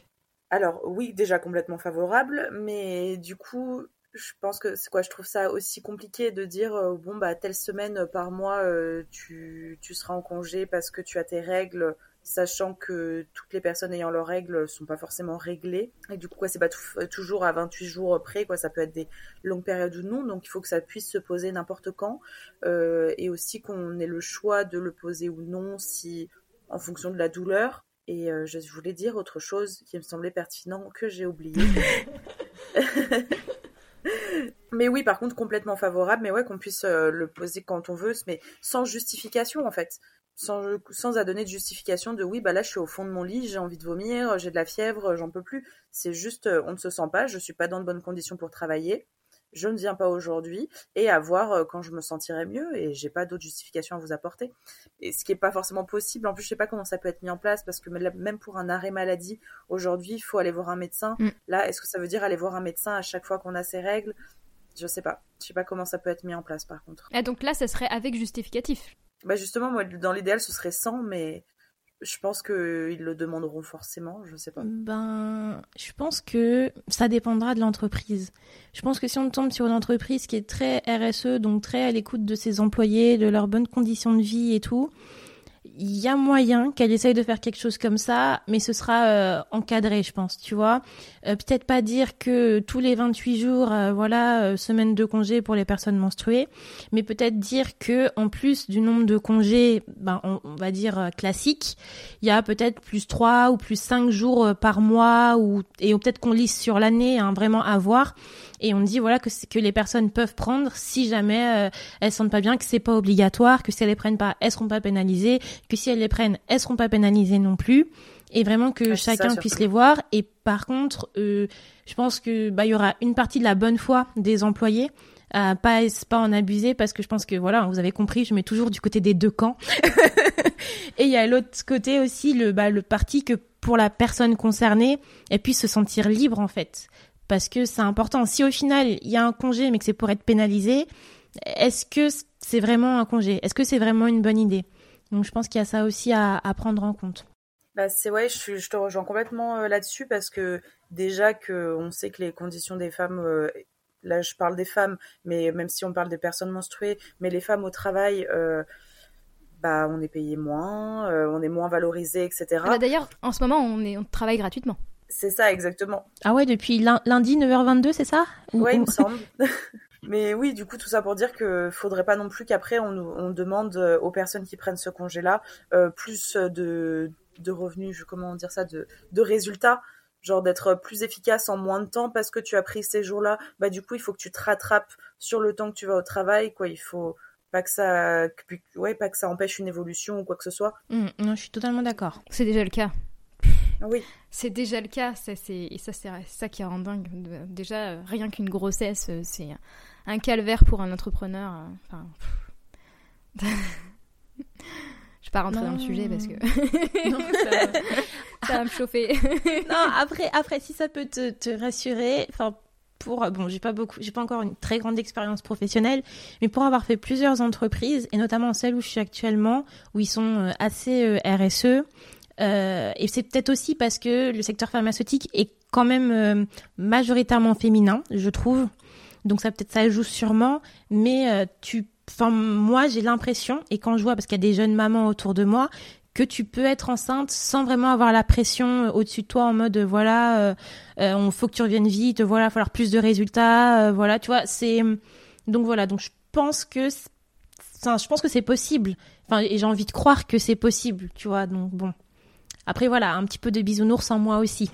Alors oui, déjà complètement favorable, mais du coup, je pense que c'est quoi je trouve ça aussi compliqué de dire euh, bon bah telle semaine par mois euh, tu, seras en congé parce que tu as tes règles sachant que toutes les personnes ayant leurs règles sont pas forcément réglées. Et du coup quoi c'est pas toujours à 28 jours près quoi. Ça peut être des longues périodes ou non. Donc il faut que ça puisse se poser n'importe quand. Euh, et aussi qu'on ait le choix de le poser ou non si en fonction de la douleur. Et euh, je voulais dire autre chose qui me semblait pertinent que j'ai oublié. Mais oui, par contre, complètement favorable, mais ouais, qu'on puisse euh, le poser quand on veut, mais sans justification en fait. Sans, sans à donner de justification de oui, bah là je suis au fond de mon lit, j'ai envie de vomir, j'ai de la fièvre, j'en peux plus. C'est juste, euh, on ne se sent pas, je suis pas dans de bonnes conditions pour travailler, je ne viens pas aujourd'hui et à voir euh, quand je me sentirai mieux et j'ai pas d'autre justification à vous apporter. Et ce qui est pas forcément possible. En plus, je sais pas comment ça peut être mis en place parce que même pour un arrêt maladie, aujourd'hui, il faut aller voir un médecin. Mm. Là, est-ce que ça veut dire aller voir un médecin à chaque fois qu'on a ses règles? Je sais pas. Je sais pas comment ça peut être mis en place par contre. Et donc là, ça serait avec justificatif? Bah justement, moi, dans l'idéal, ce serait sans, mais je pense qu'ils le demanderont forcément, je sais pas. Ben, je pense que ça dépendra de l'entreprise. Je pense que si on tombe sur une entreprise qui est très RSE, donc très à l'écoute de ses employés, de leurs bonnes conditions de vie et tout, il y a moyen qu'elle essaye de faire quelque chose comme ça, mais ce sera euh, encadré, je pense, tu vois. Euh, peut-être pas dire que tous les 28 jours, euh, voilà, semaine de congé pour les personnes menstruées, mais peut-être dire que en plus du nombre de congés, ben, on, va dire classiques, il y a peut-être plus 3 ou plus 5 jours par mois, ou et peut-être qu'on lisse sur l'année, hein, vraiment à voir et on dit voilà que que les personnes peuvent prendre si jamais euh, elles sentent pas bien, que c'est pas obligatoire, que si elles les prennent pas, elles seront pas pénalisées, que si elles les prennent, elles seront pas pénalisées non plus, et vraiment que chacun puisse les voir. Et par contre, euh, je pense que bah il y aura une partie de la bonne foi des employés. à pas pas en abuser parce que je pense que voilà vous avez compris je mets toujours du côté des deux camps et il y a l'autre côté aussi le bah, le parti que pour la personne concernée elle puisse se sentir libre en fait parce que c'est important. Si au final il y a un congé mais que c'est pour être pénalisé, est-ce que c'est vraiment un congé? Est-ce que c'est vraiment une bonne idée? Donc je pense qu'il y a ça aussi à, prendre en compte. Bah c'est ouais, je, te rejoins complètement euh, là-dessus parce que déjà que on sait que les conditions des femmes euh, là je parle des femmes, mais même si on parle des personnes menstruées, mais les femmes au travail, euh, bah on est payé moins, on est moins valorisé, etc. Ah bah, d'ailleurs, en ce moment, on, est, on travaille gratuitement. C'est ça, exactement. Ah ouais, depuis lundi 9h22, c'est ça? Ouais, il me semble. Mais oui, du coup, tout ça pour dire que faudrait pas non plus qu'après on, on, demande euh, aux personnes qui prennent ce congé-là euh, plus de, de revenus, comment dire ça, de, de résultats, genre d'être plus efficace en moins de temps parce que tu as pris ces jours-là. Bah du coup, il faut que tu te rattrapes sur le temps que tu vas au travail, quoi. Il faut pas que ça, ouais, pas que ça empêche une évolution ou quoi que ce soit. Mmh, non, je suis totalement d'accord. C'est déjà le cas. Oui. C'est déjà le cas, ça, et ça c'est ça qui rend dingue. Déjà, rien qu'une grossesse, euh, c'est un calvaire pour un entrepreneur. Euh, enfin, je vais pas rentrer dans le sujet parce que non, ça, va me chauffer. non, après, après, si ça peut te, te rassurer, enfin, pour bon, j'ai pas beaucoup, j'ai pas encore une très grande expérience professionnelle, mais pour avoir fait plusieurs entreprises et notamment celle où je suis actuellement, où ils sont euh, assez RSE, euh, et c'est peut-être aussi parce que le secteur pharmaceutique est quand même euh, majoritairement féminin, je trouve. Donc ça peut-être ça joue sûrement, mais euh, tu, enfin moi j'ai l'impression et quand je vois parce qu'il y a des jeunes mamans autour de moi que tu peux être enceinte sans vraiment avoir la pression au-dessus de toi en mode voilà on faut que tu reviennes vite voilà falloir plus de résultats voilà tu vois donc voilà donc je pense que enfin je pense que c'est possible. Enfin et j'ai envie de croire que c'est possible tu vois donc bon après, voilà, un petit peu de bisounours en moi aussi.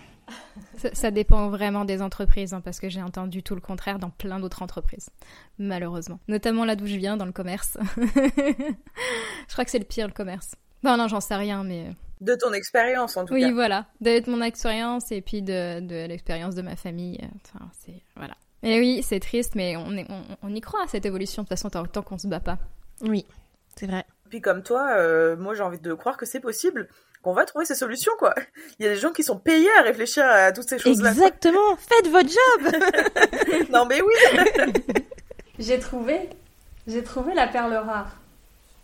Ça, dépend vraiment des entreprises, hein, parce que j'ai entendu tout le contraire dans plein d'autres entreprises, malheureusement. Notamment là d'où je viens, dans le commerce. je crois que c'est le pire, le commerce. Non, non, j'en sais rien, mais... De ton expérience, en tout cas. Oui, voilà. De mon expérience et puis de, de l'expérience de ma famille. Enfin, c'est... Voilà. Et oui, c'est triste, mais on, est, on, y croit à cette évolution, de toute façon, tant, tant qu'on se bat pas. Oui, c'est vrai. Puis comme toi, euh, moi j'ai envie de croire que c'est possible qu'on va trouver ces solutions, quoi. Il y a des gens qui sont payés à réfléchir à toutes ces choses-là. Exactement, faites votre job Non mais oui J'ai trouvé, j'ai trouvé la perle rare.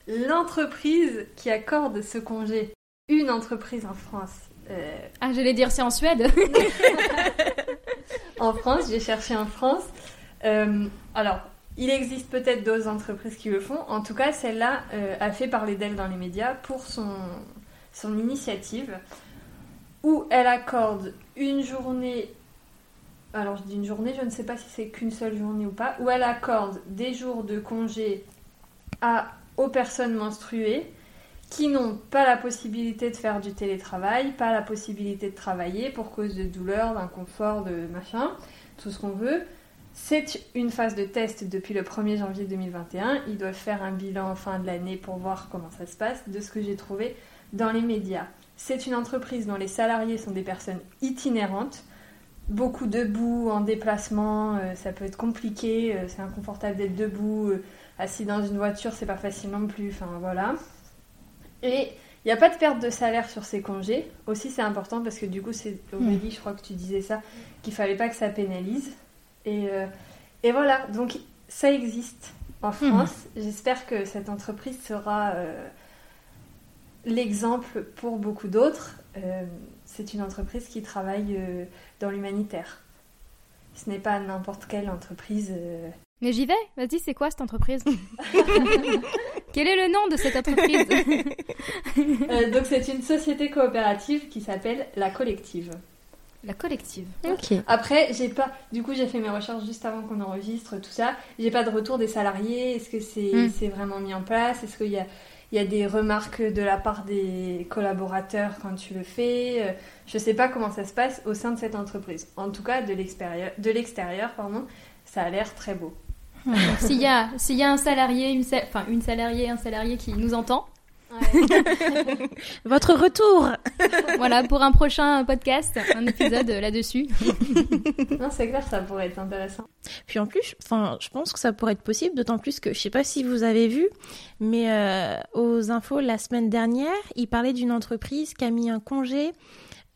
L'entreprise qui accorde ce congé. Une entreprise en France. Euh... Ah, j'allais dire c'est en Suède En France, j'ai cherché en France. Euh, alors, il existe peut-être d'autres entreprises qui le font. En tout cas, celle-là euh, a fait parler d'elle dans les médias pour son, son initiative où elle accorde une journée, alors je dis une journée, je ne sais pas si c'est qu'une seule journée ou pas, où elle accorde des jours de congé à, aux personnes menstruées qui n'ont pas la possibilité de faire du télétravail, pas la possibilité de travailler pour cause de douleur, d'inconfort, de machin, tout ce qu'on veut. C'est une phase de test depuis le 1er janvier 2021. Ils doivent faire un bilan en fin de l'année pour voir comment ça se passe. De ce que j'ai trouvé, dans les médias. C'est une entreprise dont les salariés sont des personnes itinérantes, beaucoup debout, en déplacement, euh, ça peut être compliqué, euh, c'est inconfortable d'être debout, euh, assis dans une voiture, c'est pas facile non plus, enfin voilà. Et il n'y a pas de perte de salaire sur ces congés. Aussi, c'est important parce que du coup, c'est Aurélie, je crois que tu disais ça, qu'il fallait pas que ça pénalise. Et, et voilà, donc ça existe en hmm. France. J'espère que cette entreprise sera l'exemple pour beaucoup d'autres. Euh, c'est une entreprise qui travaille euh, dans l'humanitaire. Ce n'est pas n'importe quelle entreprise. euh, Mais j'y vais, vas-y, c'est quoi cette entreprise? Quel est le nom de cette entreprise? Euh, donc c'est une société coopérative qui s'appelle La Collective. La collective. Ok. Après, j'ai pas. Du coup, j'ai fait mes recherches juste avant qu'on enregistre tout ça. J'ai pas de retour des salariés. Est-ce que c'est Mm. c'est vraiment mis en place? Est-ce qu'il y a, il y a des remarques de la part des collaborateurs quand tu le fais Euh, Je sais pas comment ça se passe au sein de cette entreprise. En tout cas, de l'extérieur, ça a l'air très beau. S'il y a, un salarié, une, une salariée, un salarié qui nous entend, Votre retour voilà, pour un prochain podcast, un épisode là-dessus. non, c'est clair, ça pourrait être intéressant. Puis en plus, enfin, je pense que ça pourrait être possible, d'autant plus que je sais pas si vous avez vu, mais euh, aux infos la semaine dernière, il parlait d'une entreprise qui a mis un congé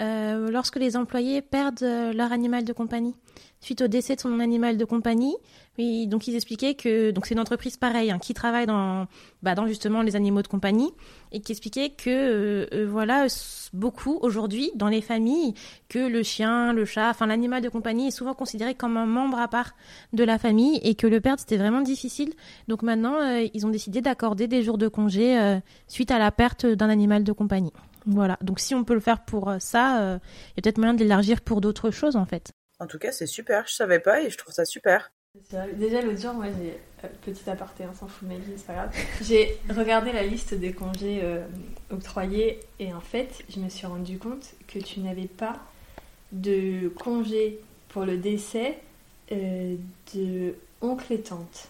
euh, lorsque les employés perdent euh, leur animal de compagnie suite au décès de son animal de compagnie. Oui, donc ils expliquaient que donc c'est une entreprise pareille hein, qui travaille dans bah, dans justement les animaux de compagnie et qui expliquait que euh, euh, voilà beaucoup aujourd'hui dans les familles que le chien, le chat, enfin l'animal de compagnie est souvent considéré comme un membre à part de la famille et que le perdre c'était vraiment difficile. Donc maintenant euh, ils ont décidé d'accorder des jours de congé euh, suite à la perte d'un animal de compagnie. Voilà. Donc si on peut le faire pour euh, ça, euh, il y a peut-être moyen de l'élargir pour d'autres choses en fait. En tout cas, c'est super. Je savais pas et je trouve ça super. Déjà l'autre jour, moi j'ai euh, petit aparté, on s'en fout ma vie, c'est pas grave. J'ai regardé la liste des congés euh, octroyés et en fait, je me suis rendu compte que tu n'avais pas de congé pour le décès euh, de oncle et tante.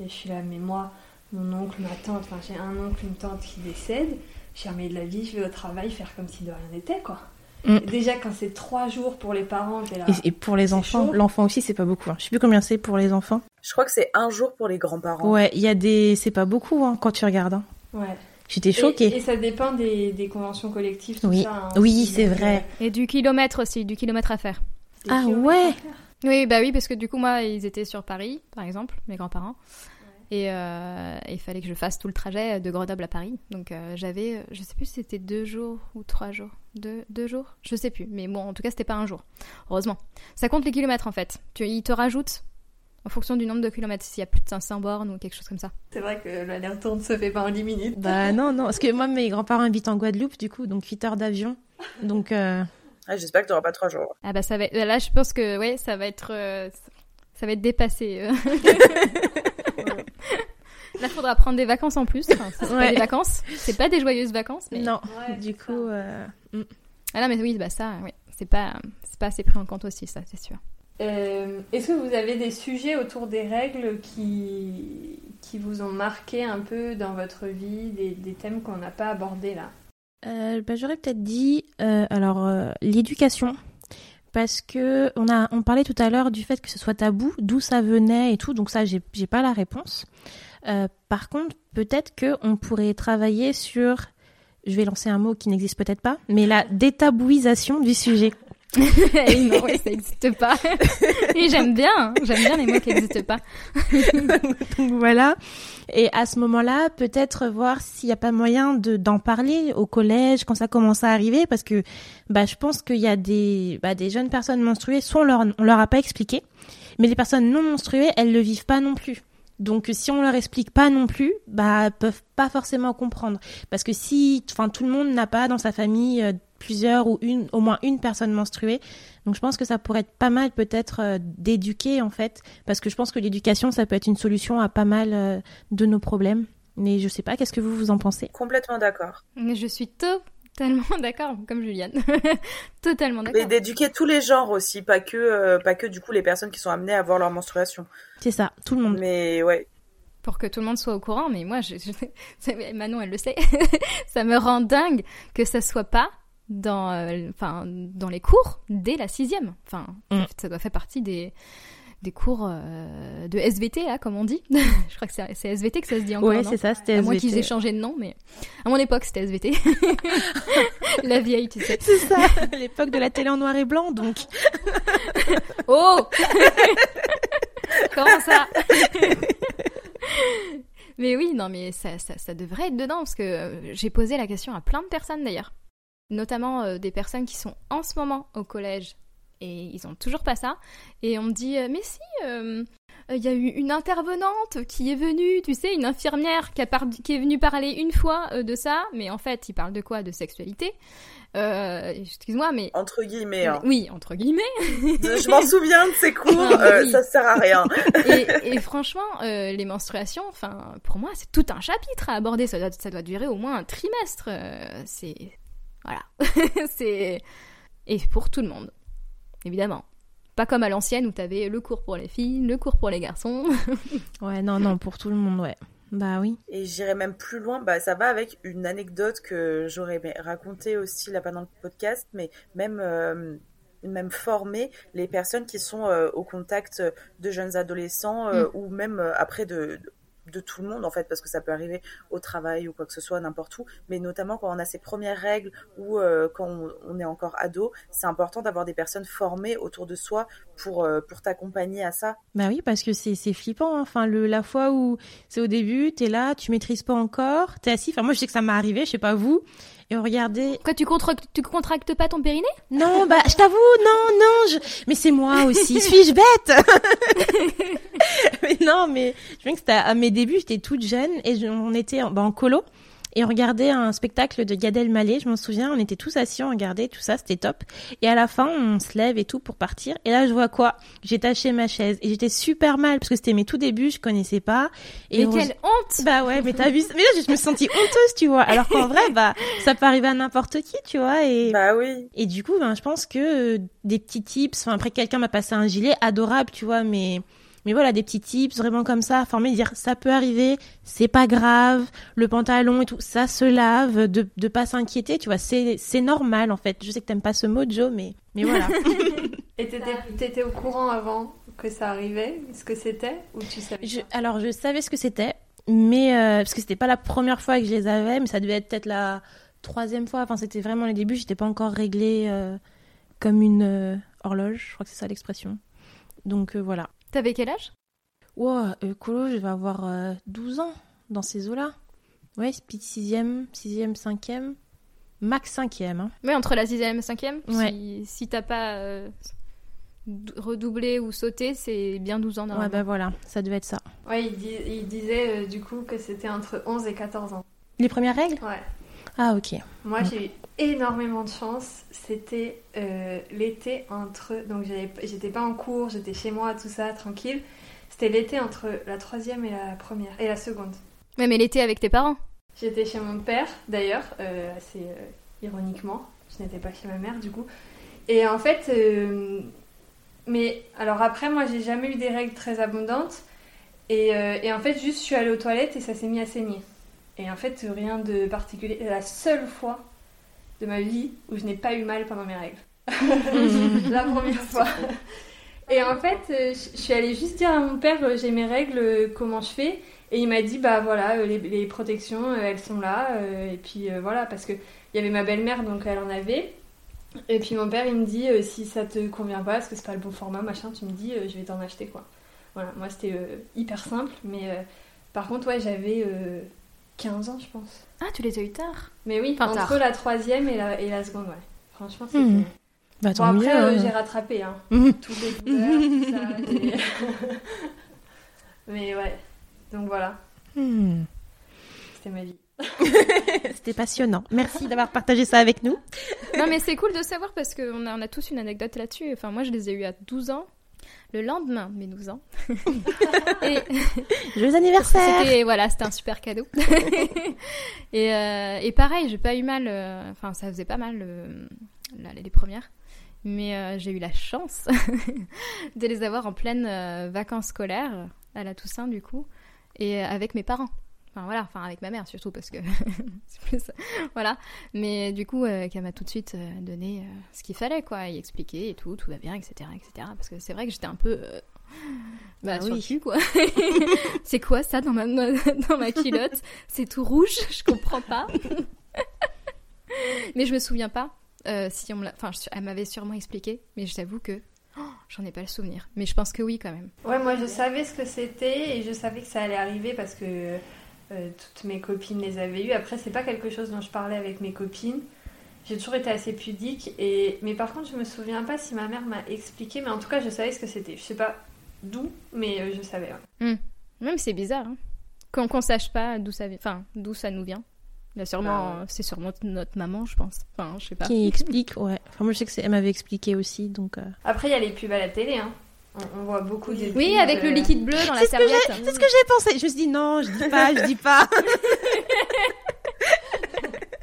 Et je suis là, mais moi, mon oncle, ma tante, enfin j'ai un oncle, une tante qui décède. Jamais de la vie, je vais au travail faire comme si de rien n'était, quoi. Mm. Déjà, quand c'est trois jours pour les parents, t'es là. Et, et pour les enfants, l'enfant aussi c'est pas beaucoup. Hein. Je sais plus combien c'est pour les enfants. Je crois que c'est un jour pour les grands-parents. Ouais, il y a des, c'est pas beaucoup hein, quand tu regardes. hein. Ouais. J'étais choquée. et ça dépend des, des conventions collectives, tout Oui. ça. hein, Oui, c'est vrai. Et du kilomètre aussi, du kilomètre à faire. des Ah kilomètres ouais. à faire. Oui, bah oui, parce que du coup, moi, ils étaient sur Paris, par exemple, mes grands-parents. Et euh, il fallait que je fasse tout le trajet de Grenoble à Paris. Donc euh, j'avais, je sais plus si c'était deux jours ou trois jours. Deux, deux jours? Je sais plus. Mais bon, en tout cas, c'était pas un jour. Heureusement. Ça compte les kilomètres en fait. Tu, ils te rajoutent en fonction du nombre de kilomètres. S'il y a plus de 500 bornes ou quelque chose comme ça. C'est vrai que l'aller-retour ne se fait pas en 10 minutes. Bah non, non, parce que moi mes grands-parents habitent en Guadeloupe du coup, donc 8 heures d'avion. Donc euh, Ah, J'espère que tu n'auras pas trois jours. Ah bah ça va. Là, je pense que ouais, ça va être, euh, ça va être dépassé. euh. Là, faudra prendre des vacances en plus. Enfin, c'est pas Ouais. des vacances. C'est pas des joyeuses vacances. Mais... non, Ouais, du coup, euh, Ah non, mais oui, bah ça, oui. C'est pas, c'est pas assez pris en compte aussi, ça, c'est sûr. Euh, Est-ce que vous avez des sujets autour des règles qui, qui vous ont marqué un peu dans votre vie, des, des thèmes qu'on n'a pas abordés là? Euh, bah, j'aurais peut-être dit euh, alors euh, l'éducation parce que on a on parlait tout à l'heure du fait que ce soit tabou, d'où ça venait et tout, donc ça j'ai j'ai pas la réponse. Euh, par contre, peut-être que on pourrait travailler sur je vais lancer un mot qui n'existe peut-être pas, mais la détabouisation du sujet. Et non, ouais, ça n'existe pas. Et j'aime bien, j'aime bien les mots qui n'existent pas. Donc voilà. Et à ce moment-là, peut-être voir s'il n'y a pas moyen de d'en parler au collège quand ça commence à arriver, parce que bah je pense qu'il y a des bah, des jeunes personnes menstruées, soit on leur on leur a pas expliqué, mais les personnes non menstruées, elles le vivent pas non plus. Donc si on leur explique pas non plus, bah elles peuvent pas forcément comprendre, parce que si enfin tout le monde n'a pas dans sa famille euh, plusieurs ou une au moins une personne menstruée, donc je pense que ça pourrait être pas mal peut-être euh, d'éduquer en fait parce que je pense que l'éducation, ça peut être une solution à pas mal euh, de nos problèmes. Mais je sais pas, qu'est-ce que vous vous en pensez? Complètement d'accord. Mais je suis totalement d'accord, comme Juliane. totalement Et d'accord. d'éduquer tous les genres aussi, pas que, euh, pas que du coup les personnes qui sont amenées à avoir leur menstruation. C'est ça, tout le monde. Mais ouais, Pour que tout le monde soit au courant, mais moi, je, je- Manon, elle le sait. ça me rend dingue que ça soit pas dans, euh, enfin, dans les cours dès la sixième. Enfin, Mm. ça, ça doit faire partie des, des cours euh, de SVT, là, comme on dit. je crois que c'est SVT que ça se dit encore, non c'est ça, c'était À moins SVT. qu'ils aient changé de nom, mais à mon époque, c'était SVT. la vieille, tu sais. C'est ça, l'époque de la télé en noir et blanc, donc. Oh Comment ça mais oui, non, mais ça, ça, ça devrait être dedans parce que euh, j'ai posé la question à plein de personnes d'ailleurs, notamment euh, des personnes qui sont en ce moment au collège et ils ont toujours pas ça. Et on me dit, euh, mais si, euh, il y a eu une intervenante qui est venue, tu sais, une infirmière qui, a par- qui est venue parler une fois de ça, mais en fait, il parle de quoi? De sexualité. Euh, Excuse-moi, mais. Entre guillemets. hein. Oui, entre guillemets. Je m'en souviens de ces cours, Non, euh, oui. ça sert à rien. et, et franchement, euh, les menstruations, enfin, pour moi, c'est tout un chapitre à aborder. Ça doit, ça doit durer au moins un trimestre. c'est voilà, c'est et pour tout le monde, évidemment. Pas comme à l'ancienne où t'avais le cours pour les filles, le cours pour les garçons. Ouais, non, non, pour tout le monde, ouais. Bah oui. Et j'irai même plus loin, bah, ça va avec une anecdote que j'aurais aimé raconter aussi là-bas dans le podcast, mais même, euh, même former les personnes qui sont euh, au contact de jeunes adolescents euh, ou même euh, après de, de tout le monde en fait, parce que ça peut arriver au travail ou quoi que ce soit, n'importe où, mais notamment quand on a ses premières règles ou euh, quand on, est encore ado, c'est important d'avoir des personnes formées autour de soi pour, euh, pour t'accompagner à ça. Bah oui, parce que c'est flippant. hein. Enfin, le la fois où c'est au début, t'es là, tu maîtrises pas encore, t'es assis. Enfin, moi, je sais que ça m'est arrivé, je sais pas vous. Et on regardait. Quoi, tu contractes, tu contractes pas ton périnée? Non, bah, je t'avoue, non, non, je... mais c'est moi aussi. Suis-je bête? Mais non, mais je me que c'était à mes débuts, j'étais toute jeune et je- on était en, bah, en colo et on regardait un spectacle de Gad Elmaleh. Je m'en souviens, on était tous assis, on regardait tout ça, c'était top. Et à la fin, on se lève et tout pour partir. Et là, je vois quoi? J'ai taché ma chaise et j'étais super mal parce que c'était mes tout débuts, je connaissais pas. Et Mais quelle honte bah ouais, mais t'as vu, mais là je me suis sentie honteuse, tu vois. Alors qu'en vrai, bah ça peut arriver à n'importe qui, tu vois. Et Bah oui. et du coup, ben, je pense que euh, des petits tips, enfin, après quelqu'un m'a passé un gilet adorable, tu vois, mais, mais voilà, des petits tips vraiment comme ça, former, dire ça peut arriver, c'est pas grave, le pantalon et tout, ça se lave, de, de pas s'inquiéter, tu vois, c'est, normal en fait. Je sais que t'aimes pas ce mot, Joe, mais, mais voilà. Et t'étais, au courant avant que ça arrivait, ce que c'était, ou tu savais Je- alors, je savais ce que c'était, mais, euh, parce que c'était pas la première fois que je les avais, mais ça devait être peut-être la troisième fois, enfin, c'était vraiment les débuts, j'étais pas encore réglée euh, comme une euh, horloge, je crois que c'est ça l'expression. Donc euh, voilà. T'avais quel âge? Wow, euh, Colo, je vais avoir euh, 12 ans dans ces eaux-là. Ouais, speed 6ème, 6ème, 5ème, max 5ème. Hein. Oui, entre la sixième et la cinquième. Ouais. Si, si t'as pas euh, redoublé ou sauté, c'est bien 12 ans Ouais, bah voilà, ça devait être ça. Ouais, il, dis- il disait euh, du coup que c'était entre 11 et 14 ans. Les premières règles? Ouais. Ah, ok. Moi, j'ai eu énormément de chance. C'était euh, l'été entre. Donc, j'avais- j'étais pas en cours, j'étais chez moi, tout ça, tranquille. C'était l'été entre la troisième et la première. Et la seconde. Ouais, mais l'été avec tes parents? J'étais chez mon père, d'ailleurs, euh, assez euh, ironiquement. Je n'étais pas chez ma mère, du coup. Et en fait. euh, mais alors après, moi, j'ai jamais eu des règles très abondantes. Et, euh, et en fait, juste, je suis allée aux toilettes et ça s'est mis à saigner. Et en fait, rien de particulier. C'est la seule fois de ma vie où je n'ai pas eu mal pendant mes règles. la première fois. Et en fait, euh, je suis allée juste dire à mon père, euh, j'ai mes règles, euh, comment je fais Et il m'a dit, bah voilà, les, les protections, elles sont là. Et puis voilà, parce que il y avait ma belle-mère, donc elle en avait. Et puis mon père, il me dit, si ça te convient pas, parce que c'est pas le bon format, machin, tu me dis, je vais t'en acheter, quoi. Voilà, moi c'était euh, hyper simple, mais euh, par contre, ouais, j'avais euh, 15 ans, je pense. Ah, tu les as eu tard. Mais oui, Enfin, entre tard. la troisième et la, et la seconde, ouais. Franchement, c'était... Hmm. Bah, Bon, tant après, euh, hein. j'ai rattrapé, hein. Mhm. Toutes les douleurs, tout ça. et- Mais ouais, donc voilà, Hmm. c'était ma vie. C'était passionnant. Merci d'avoir partagé ça avec nous. non, mais c'est cool de savoir parce qu'on a, on a tous une anecdote là-dessus. Enfin, moi, je les ai eu à 12 ans. Le lendemain de mes 12 ans. et Joyeux anniversaire c'était voilà, c'était un super cadeau. et, euh, et pareil, j'ai pas eu mal. euh, Enfin, ça faisait pas mal euh, là, les premières. Mais euh, j'ai eu la chance de les avoir en pleine euh, vacances scolaires à la Toussaint du coup et euh, avec mes parents. Enfin voilà, enfin avec ma mère surtout parce que c'est plus voilà. Mais du coup, euh, qu'elle m'a tout de suite euh, donné euh, ce qu'il fallait quoi, y expliquer et tout, tout va bien, etc., etc. Parce que c'est vrai que j'étais un peu euh, bah, Ah sur oui. le cul quoi. c'est quoi ça dans ma dans ma culotte? C'est tout rouge, je comprends pas. mais je me souviens pas. euh, si on me enfin, elle m'avait sûrement expliqué, mais je t'avoue que oh, j'en ai pas le souvenir. Mais je pense que oui quand même. Ouais, moi je savais ce que c'était et je savais que ça allait arriver parce que euh, toutes mes copines les avaient eues. Après, c'est pas quelque chose dont je parlais avec mes copines. J'ai toujours été assez pudique. Et... Mais par contre, je me souviens pas si ma mère m'a expliqué, mais en tout cas, je savais ce que c'était. Je sais pas d'où, mais euh, je savais. Hmm. Même c'est bizarre, hein. qu'on ne sache pas d'où ça, enfin, d'où ça nous vient. sûrement, ah c'est sûrement notre maman, je pense. Enfin, je sais pas. Qui explique, ouais. Enfin, moi, je sais que elle m'avait expliqué aussi, donc. Euh. Après, il y a les pubs à la télé, hein. On, voit beaucoup des. Oui, avec le liquide bleu dans la serviette. C'est ce que j'ai pensé. Je me suis dit non, je dis pas, je dis pas.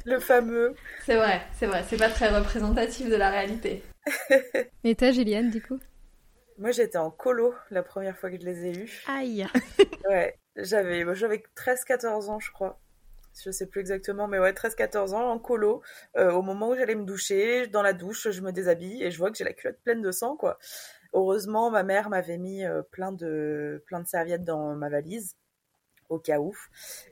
le fameux. C'est vrai, c'est vrai. C'est pas très représentatif de la réalité. Et toi, Juliane, du coup? Moi, j'étais en colo la première fois que je les ai eus. Aïe. ouais, j'avais, j'avais 13-14 ans, je crois. Je sais plus exactement, mais ouais, 13-14 ans, en colo. Euh, au moment où j'allais me doucher, dans la douche, je me déshabille et je vois que j'ai la culotte pleine de sang, quoi. Heureusement, ma mère m'avait mis euh, plein de plein de serviettes dans ma valise au cas où.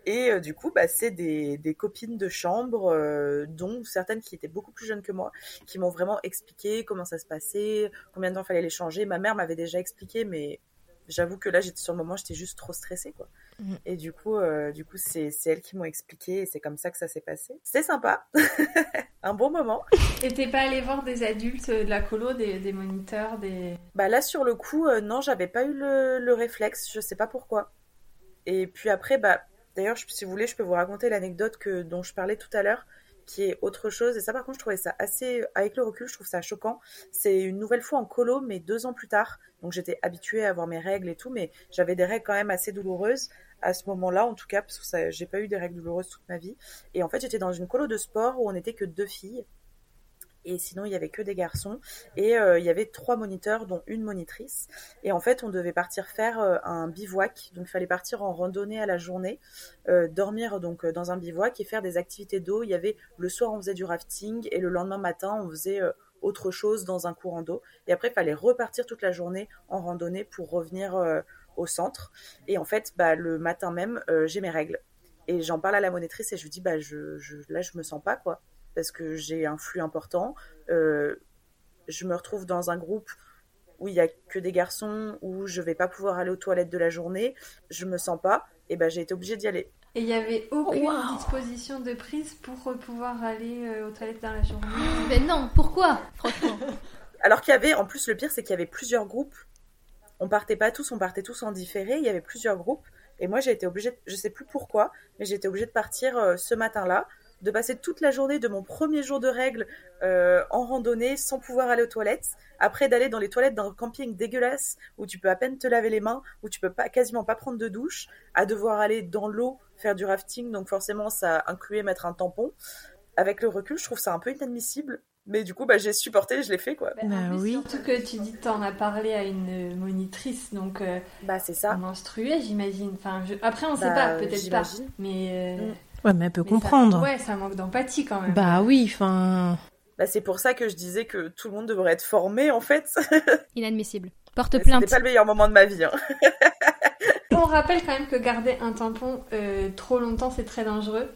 Et euh, du coup, bah, c'est des, des, copines de chambre, euh, dont certaines qui étaient beaucoup plus jeunes que moi, qui m'ont vraiment expliqué comment ça se passait, combien de temps fallait les changer. Ma mère m'avait déjà expliqué, mais j'avoue que là, j'étais sur le moment, j'étais juste trop stressée, quoi. Mm. Et du coup, euh, du coup, c'est elles qui m'ont expliqué, et c'est comme ça que ça s'est passé. C'était sympa, un bon moment. Et t'es pas allé voir des adultes de la colo, des, des moniteurs, des. Bah là, sur le coup, euh, non, j'avais pas eu le, le, réflexe, je sais pas pourquoi. Et puis après, bah, d'ailleurs, si vous voulez, je peux vous raconter l'anecdote que dont je parlais tout à l'heure qui est autre chose. Et ça, par contre, je trouvais ça assez, avec le recul, je trouve ça choquant. C'est une nouvelle fois en colo, mais deux ans plus tard. Donc, j'étais habituée à avoir mes règles et tout, mais j'avais des règles quand même assez douloureuses à ce moment-là, en tout cas, parce que j'ai pas eu des règles douloureuses toute ma vie. Et en fait, j'étais dans une colo de sport où on n'était que deux filles et sinon il y avait que des garçons. Et euh, il y avait trois moniteurs dont une monitrice. Et en fait on devait partir faire euh, un bivouac. Donc il fallait partir en randonnée à la journée euh, dormir donc dans un bivouac et faire des activités d'eau. Il y avait le soir on faisait du rafting et le lendemain matin on faisait autre chose dans un courant d'eau. Et après il fallait repartir toute la journée en randonnée pour revenir au centre. Et en fait bah, le matin même j'ai mes règles. Et j'en parle à la monitrice et je lui dis bah je, je là je me sens pas quoi parce que j'ai un flux important. Euh, je me retrouve dans un groupe où il y a que des garçons, où je vais pas pouvoir aller aux toilettes de la journée, je me sens pas, et ben j'ai été obligée d'y aller. Et il n'y avait aucune disposition de prise pour pouvoir aller euh, aux toilettes dans la journée Mais non, pourquoi? Franchement. Alors qu'il y avait, en plus le pire c'est qu'il y avait plusieurs groupes. On partait pas tous, on partait tous en différé, il y avait plusieurs groupes. Et moi j'ai été obligée, je sais plus pourquoi, mais j'ai été obligée de partir euh, ce matin-là de passer toute la journée de mon premier jour de règles euh, en randonnée sans pouvoir aller aux toilettes, après d'aller dans les toilettes d'un camping dégueulasse où tu peux à peine te laver les mains, où tu peux pas quasiment pas prendre de douche, à devoir aller dans l'eau faire du rafting, donc forcément ça incluait mettre un tampon. Avec le recul, je trouve ça un peu inadmissible. Mais du coup, bah, j'ai supporté, je l'ai fait, quoi. Bah, bah oui. Surtout que tu dis que t'en as parlé à une monitrice, donc... Euh, bah, c'est ça. Menstruée, j'imagine. Enfin, Après, on sait bah, pas, peut-être pas. Mais... Euh, mm. Ouais, mais elle peut comprendre. ouais, ça manque d'empathie quand même. Bah oui, enfin. Bah, c'est pour ça que je disais que tout le monde devrait être formé en fait. Inadmissible. Porte plainte. C'était pas le meilleur moment de ma vie. Hein. On rappelle quand même que garder un tampon euh, trop longtemps c'est très dangereux.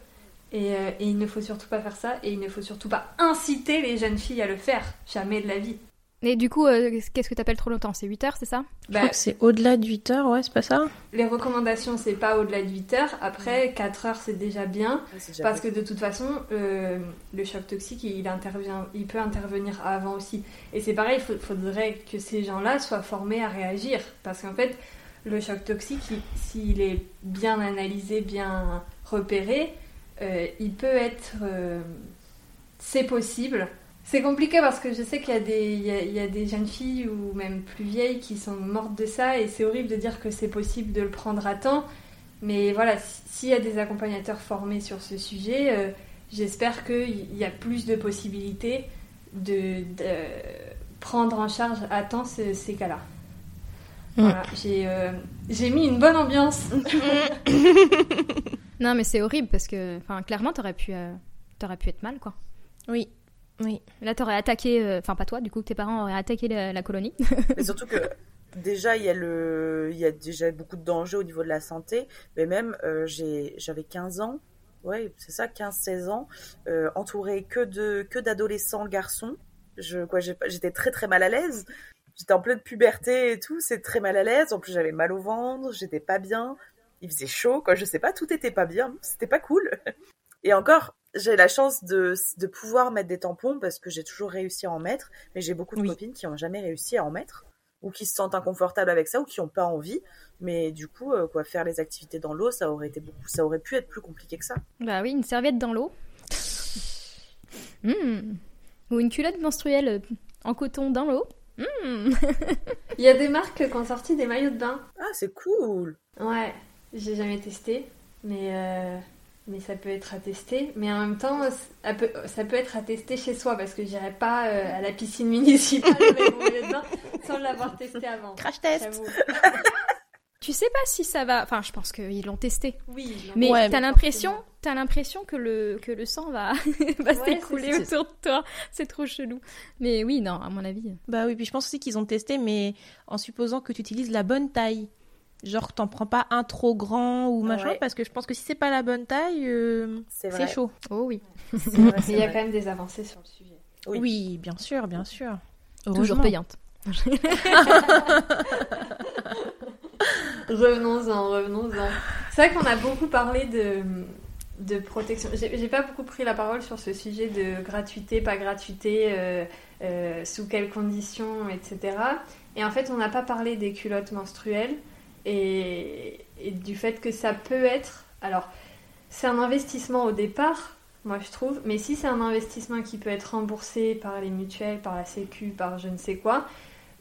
Et, euh, et, il ne faut surtout pas faire ça. Et il ne faut surtout pas inciter les jeunes filles à le faire. Jamais de la vie. Mais du coup, euh, qu'est-ce que tu appelles trop longtemps? C'est 8 heures, c'est ça? Je crois bah, que c'est au-delà de 8 heures, ouais, c'est pas ça? Les recommandations, c'est pas au-delà de 8 heures. Après, 4 heures, c'est déjà bien. parce que de toute façon, euh, le choc toxique, il, intervient, il peut intervenir avant aussi. Et c'est pareil, il faudrait que ces gens-là soient formés à réagir. Parce qu'en fait, le choc toxique, s'il est bien analysé, bien repéré, euh, il peut être... c'est possible c'est compliqué parce que je sais qu'il y, a des, il y, a, des jeunes filles ou même plus vieilles qui sont mortes de ça et c'est horrible de dire que c'est possible de le prendre à temps. Mais voilà, s'il y a des accompagnateurs formés sur ce sujet, euh, j'espère qu'il y a plus de possibilités de, prendre en charge à temps ces cas-là. Voilà, euh, j'ai mis une bonne ambiance. non, mais c'est horrible parce que, clairement, t'aurais pu, euh, aurais pu être mal, quoi. Oui. Oui. Là, t'aurais attaqué, euh, enfin pas toi, du coup, tes parents auraient attaqué la, colonie. mais surtout que déjà, il y, a le... il y a déjà beaucoup de dangers au niveau de la santé, mais même euh, j'avais 15 ans, ouais, c'est ça, 15-16 ans, euh, entouré que de que d'adolescents garçons. Je, quoi, j'étais très très mal à l'aise. J'étais en pleine puberté et tout, c'est très mal à l'aise. En plus, j'avais mal au ventre, j'étais pas bien. il faisait chaud, quoi, je sais pas, tout était pas bien, c'était pas cool. Et encore, j'ai la chance de, de pouvoir mettre des tampons parce que j'ai toujours réussi à en mettre, mais j'ai beaucoup de copines qui ont jamais réussi à en mettre ou qui se sentent inconfortables avec ça ou qui n'ont pas envie. Mais du coup, euh, quoi, faire les activités dans l'eau, ça aurait été beaucoup, ça aurait pu être plus compliqué que ça. Bah oui, une serviette dans l'eau. Hmm. Ou une culotte menstruelle euh, en coton dans l'eau. Hmm. Il y a des marques qui ont sorti des maillots de bain. Ah, c'est cool. Ouais, j'ai jamais testé, mais euh, mais ça peut être attesté. Mais en même temps, ça peut, ça peut être attesté chez soi parce que j'irai pas euh, à la piscine municipale avec mon sans l'avoir testé avant. Crash test. Tu sais pas si ça va. Enfin, je pense qu'ils l'ont testé. Oui, Mais Ouais, t'as mais l'impression, t'as l'impression que le que le sang va va Ouais, s'écouler c'est- autour de toi. C'est trop chelou. Mais oui, non, à mon avis. Bah oui, puis je pense aussi qu'ils ont testé, mais en supposant que tu utilises la bonne taille. Genre, t'en prends pas un trop grand ou machin, Ouais. parce que je pense que si c'est pas la bonne taille, euh, C'est chaud. Oh oui. Vrai, il y a vrai. quand même des avancées sur le sujet. Oui. Oui, bien sûr, bien sûr. Toujours Heureusement. payante. Revenons-en, revenons-en. C'est vrai qu'on a beaucoup parlé de, de protection. J'ai j'ai pas beaucoup pris la parole sur ce sujet de gratuité, pas gratuité, euh, euh, sous quelles conditions, etc. Et en fait, on n'a pas parlé des culottes menstruelles et, du fait que ça peut être. Alors, c'est un investissement au départ, moi je trouve, mais si c'est un investissement qui peut être remboursé par les mutuelles, par la Sécu, par je ne sais quoi,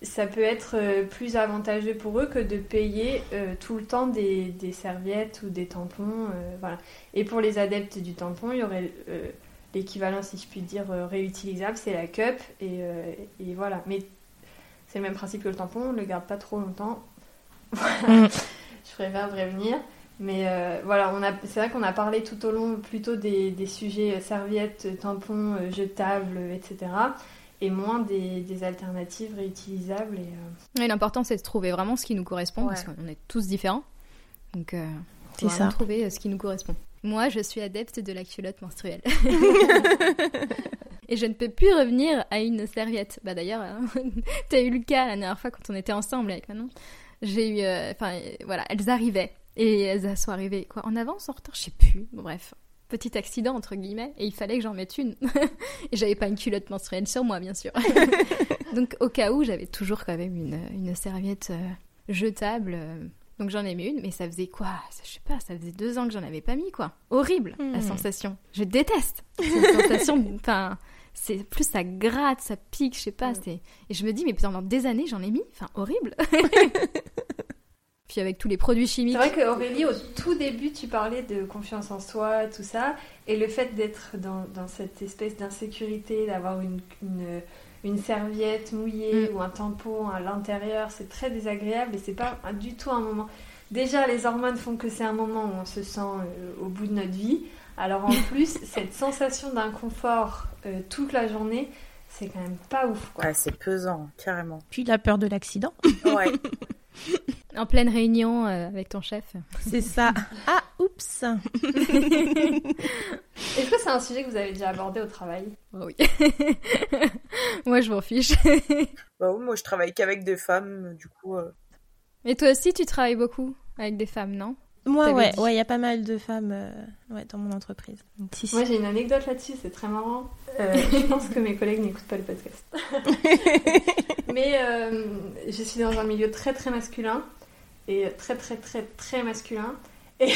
ça peut être euh, plus avantageux pour eux que de payer euh, tout le temps des, serviettes ou des tampons. euh, voilà. Et pour les adeptes du tampon, il y aurait l'équivalent, si je puis dire, réutilisable, c'est la cup. Et, et voilà. Mais c'est le même principe que le tampon, on ne le garde pas trop longtemps. Mm. je préfère prévenir. Mais euh, voilà, c'est vrai qu'on a parlé tout au long plutôt des, des sujets euh, serviettes, tampons, euh, jetables, euh, etc. Et moins des, des alternatives réutilisables. Et, euh, Et l'important c'est de trouver vraiment ce qui nous correspond Ouais. parce qu'on est tous différents. Donc euh, C'est ça. trouver ce qui nous correspond. Moi, je suis adepte de la culotte menstruelle. Et je ne peux plus revenir à une serviette. Bah d'ailleurs, hein, t'as eu le cas la dernière fois quand on était ensemble avec Manon. J'ai eu, euh, enfin voilà, elles arrivaient et elles sont arrivées quoi en avance, en retard, je sais plus. Bon, bref, petit accident entre guillemets et il fallait que j'en mette une. et j'avais pas une culotte menstruelle sur moi, bien sûr. Donc au cas où, j'avais toujours quand même une, une serviette euh, jetable. euh, donc j'en ai mis une, mais ça faisait quoi? Je sais pas, ça faisait deux ans que j'en avais pas mis, quoi. Horrible, la Hmm. sensation. Je déteste cette sensation. Enfin, c'est plus ça gratte, ça pique, je sais pas. Mm. Et je me dis, mais pendant des années, j'en ai mis. Enfin, horrible. Puis avec tous les produits chimiques. C'est vrai que Aurélie, au tout début, tu parlais de confiance en soi, tout ça, et le fait d'être dans, dans cette espèce d'insécurité, d'avoir une, une, une serviette mouillée Mm. ou un tampon à l'intérieur, c'est très désagréable et c'est pas du tout un moment. Déjà, les hormones font que c'est un moment où on se sent euh, au bout de notre vie. Alors en plus, cette sensation d'inconfort euh, toute la journée, c'est quand même pas ouf. Quoi. Ouais, c'est pesant, carrément. Puis la peur de l'accident. Ouais. En pleine réunion euh, avec ton chef. C'est ça. Ah, oups. Est-ce que c'est un sujet que vous avez déjà abordé au travail? Oh oui. Moi, je m'en fiche. bah oui, moi je travaille qu'avec des femmes, du coup. euh, Et toi aussi, tu travailles beaucoup avec des femmes, non? Moi, ouais, dit. ouais, il y a pas mal de femmes euh, ouais, dans mon entreprise. Donc, si, si. Moi, j'ai une anecdote là-dessus, c'est très marrant. Euh, je pense que mes collègues n'écoutent pas le podcast. Mais euh, je suis dans un milieu très très masculin et très très très très masculin. Et,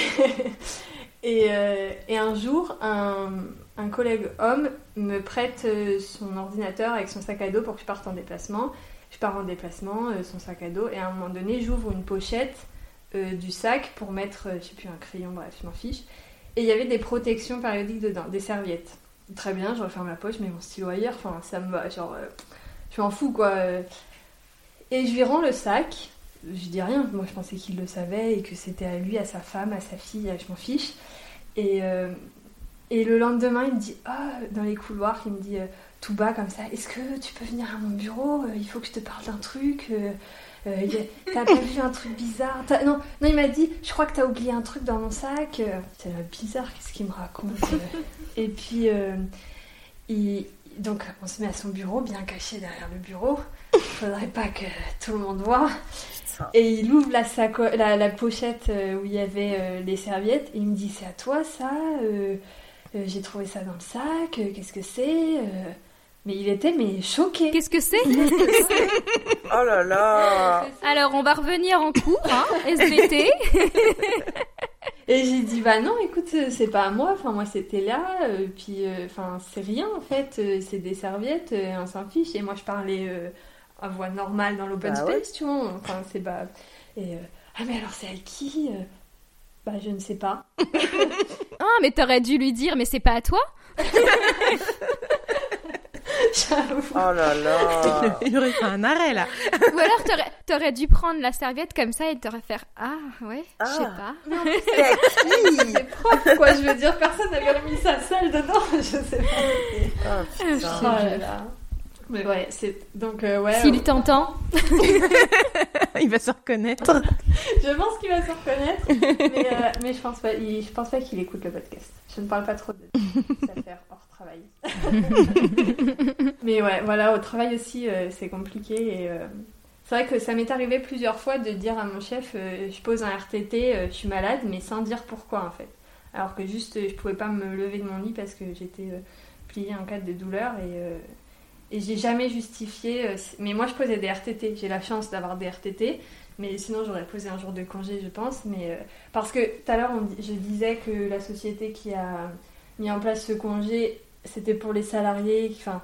et, euh, et un jour, un, un collègue homme me prête son ordinateur avec son sac à dos pour que je parte en déplacement. Je pars en déplacement, euh, son sac à dos, et à un moment donné, j'ouvre une pochette euh, du sac pour mettre, euh, je sais plus, un crayon, bref, je m'en fiche. Et il y avait des protections périodiques dedans, des serviettes. Très bien, je referme la poche, mets mon stylo ailleurs, enfin ça me va, genre, euh, je m'en fous quoi. Et je lui rends le sac, je dis rien, moi je pensais qu'il le savait et que c'était à lui, à sa femme, à sa fille, je m'en fiche. Et, le lendemain, il me dit, ah, dans les couloirs, il me dit tout bas comme ça, est-ce que tu peux venir à mon bureau? Il faut que je te parle d'un truc. Euh, T'as pas vu un truc bizarre non, non, il m'a dit, je crois que t'as oublié un truc dans mon sac. Euh, C'est bizarre, qu'est-ce qu'il me raconte euh. Et puis, euh, il- donc on se met à son bureau, bien caché derrière le bureau. Faudrait pas que tout le monde voit. Et il ouvre la, saco la, la pochette où il y avait les serviettes et il me dit c'est à toi ça J'ai trouvé ça dans le sac, qu'est-ce que c'est mais il était mais choqué. Qu'est-ce que c'est? Oh là là Alors on va revenir en cours, hein, SVT. Et j'ai dit bah non, écoute, c'est pas à moi. Enfin moi c'était là. Euh, puis euh, enfin c'est rien en fait. Euh, c'est des serviettes, on s'en fiche. Et moi je parlais à voix normale dans l'open bah space, tu vois. Enfin c'est pas. Et ah mais alors c'est à qui Bah je ne sais pas. ah mais t'aurais dû lui dire mais c'est pas à toi. Oh là là Il aurait fait un arrêt là Ou alors t'aurais, t'aurais dû prendre la serviette comme ça et t'aurais fait Ah ouais, je sais ah. pas. C'est propre quoi, je veux dire, personne n'avait remis sa salle dedans, je sais pas. Oh, putain. oh là là. Mais ouais, c'est donc euh, ouais. S'il t'entend, il va se reconnaître. je pense qu'il va se reconnaître, mais, euh, mais je pense pas, je pense pas qu'il écoute le podcast. Je ne parle pas trop de cette affaire travail. mais ouais, voilà, au travail aussi, euh, c'est compliqué et c'est vrai que ça m'est arrivé plusieurs fois de dire à mon chef, je pose un RTT, je suis malade, mais sans dire pourquoi en fait. Alors que juste, je pouvais pas me lever de mon lit parce que j'étais pliée en cas de douleur et et j'ai jamais justifié. Euh, mais moi, je posais des RTT. J'ai la chance d'avoir des RTT. Mais sinon, j'aurais posé un jour de congé, je pense. Mais euh, parce que tout à l'heure, je disais que la société qui a mis en place ce congé, c'était pour les salariés. Enfin,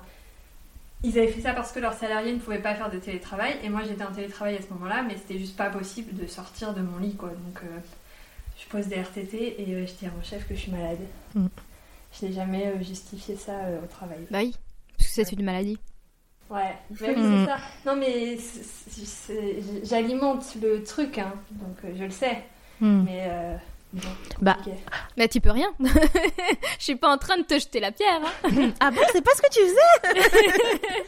ils avaient fait ça parce que leurs salariés ne pouvaient pas faire de télétravail. Et moi, j'étais en télétravail à ce moment-là, mais c'était juste pas possible de sortir de mon lit, quoi. Donc, euh, je pose des RTT et je dis à mon chef que je suis malade. Mm. Je n'ai jamais justifié ça au travail. Bah oui. Parce que c'est une maladie. Ouais, c'est mm. ça. Non, mais j'alimente le truc, hein, donc euh, je le sais. Mm. Mais bah, mais tu peux rien. Je suis pas en train de te jeter la pierre. Hein. ah bon, c'est pas ce que tu faisais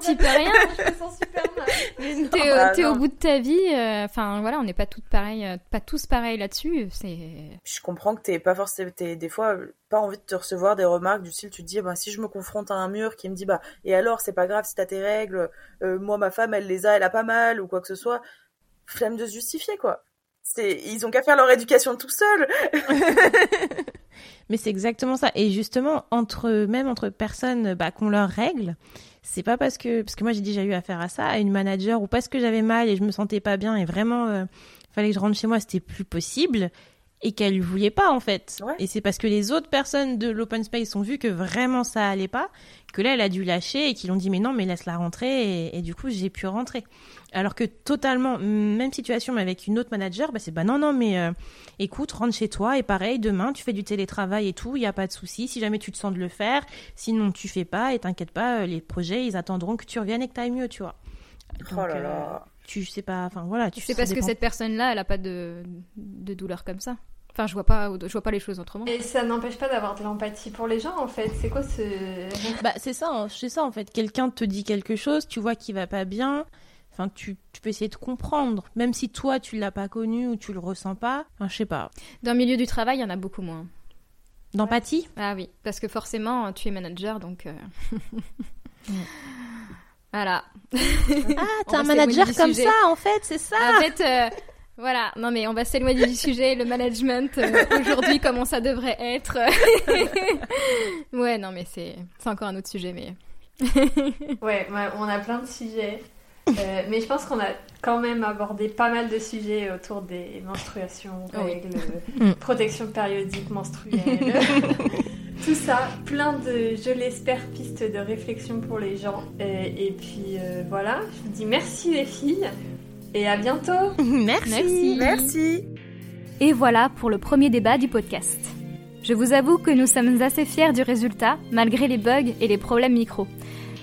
Tu peux rien. Je me sens super mal. T'es, bah, au bout de ta vie. Euh, enfin voilà, on n'est pas toutes pareilles, euh, pas tous pareils là-dessus. C'est. Je comprends que t'es pas forcément, t'es des fois pas envie de te recevoir des remarques du style, tu te dis, bah si je me confronte à un mur qui me dit, bah et alors c'est pas grave si t'as tes règles. Euh, moi ma femme elle les a, elle a pas mal ou quoi que ce soit. Flemme de se justifier quoi ils ont qu'à faire leur éducation tout seuls. Mais c'est exactement ça. Et justement, entre même entre personnes bah, qui ont leurs règles, c'est pas parce que parce que moi j'ai déjà eu affaire à ça, à une manager ou parce que j'avais mal et je me sentais pas bien et vraiment euh, fallait que je rentre chez moi, c'était plus possible et qu'elle ne voulait pas en fait. Et c'est parce que les autres personnes de l'open space ont vu que vraiment ça allait pas, que là elle a dû lâcher et qu'ils ont dit mais non mais laisse-la rentrer et, du coup j'ai pu rentrer. Alors que totalement même situation mais avec une autre manager, bah c'est bah non non mais euh, écoute rentre chez toi et pareil demain tu fais du télétravail et tout, il y a pas de souci. Si jamais tu te sens de le faire, sinon tu fais pas et t'inquiète pas, euh, les projets ils attendront que tu reviennes et que t'ailles mieux tu vois. oh là là. Euh, tu sais pas, enfin voilà. Tu c'est parce que cette personne-là, elle a pas de, de douleur comme ça. Enfin, je vois pas, je vois pas les choses autrement. Et ça n'empêche pas d'avoir de l'empathie pour les gens, en fait. C'est quoi ce Bah, c'est ça, hein. c'est ça en fait. Quelqu'un te dit quelque chose, tu vois qu'il va pas bien. Enfin, tu, tu, peux essayer de comprendre, même si toi tu l'as pas connu ou tu le ressens pas. Enfin, je sais pas. Dans le milieu du travail, il y en a beaucoup moins. D'empathie? Ah oui, parce que forcément, tu es manager, donc. Euh, voilà. Ah, t'es un manager comme ça, en fait, c'est ça. En fait, euh, voilà, non mais on va s'éloigner du sujet, le management euh, aujourd'hui comment ça devrait être? ouais, non mais c'est c'est encore un autre sujet mais ouais, on a plein de sujets. Euh, mais je pense qu'on a quand même abordé pas mal de sujets autour des menstruations, règles, mm. protection périodique menstruelle, tout ça, plein de, je l'espère, pistes de réflexion pour les gens. Et, et puis euh, voilà, je vous dis merci les filles et à bientôt. Merci. Merci. Et voilà pour le premier débat du podcast. Je vous avoue que nous sommes assez fiers du résultat, malgré les bugs et les problèmes micro.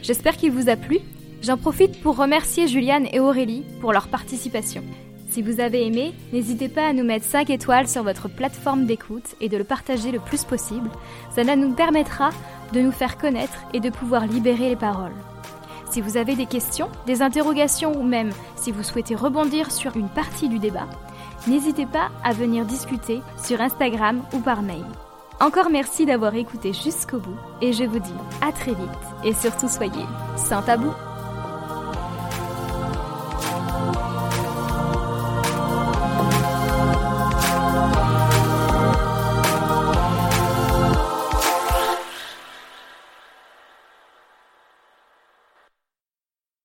J'espère qu'il vous a plu. J'en profite pour remercier Juliane et Aurélie pour leur participation. Si vous avez aimé, n'hésitez pas à nous mettre 5 étoiles sur votre plateforme d'écoute et de le partager le plus possible. Cela nous permettra de nous faire connaître et de pouvoir libérer les paroles. Si vous avez des questions, des interrogations ou même si vous souhaitez rebondir sur une partie du débat, n'hésitez pas à venir discuter sur Instagram ou par mail. Encore merci d'avoir écouté jusqu'au bout et je vous dis à très vite et surtout soyez sans tabou.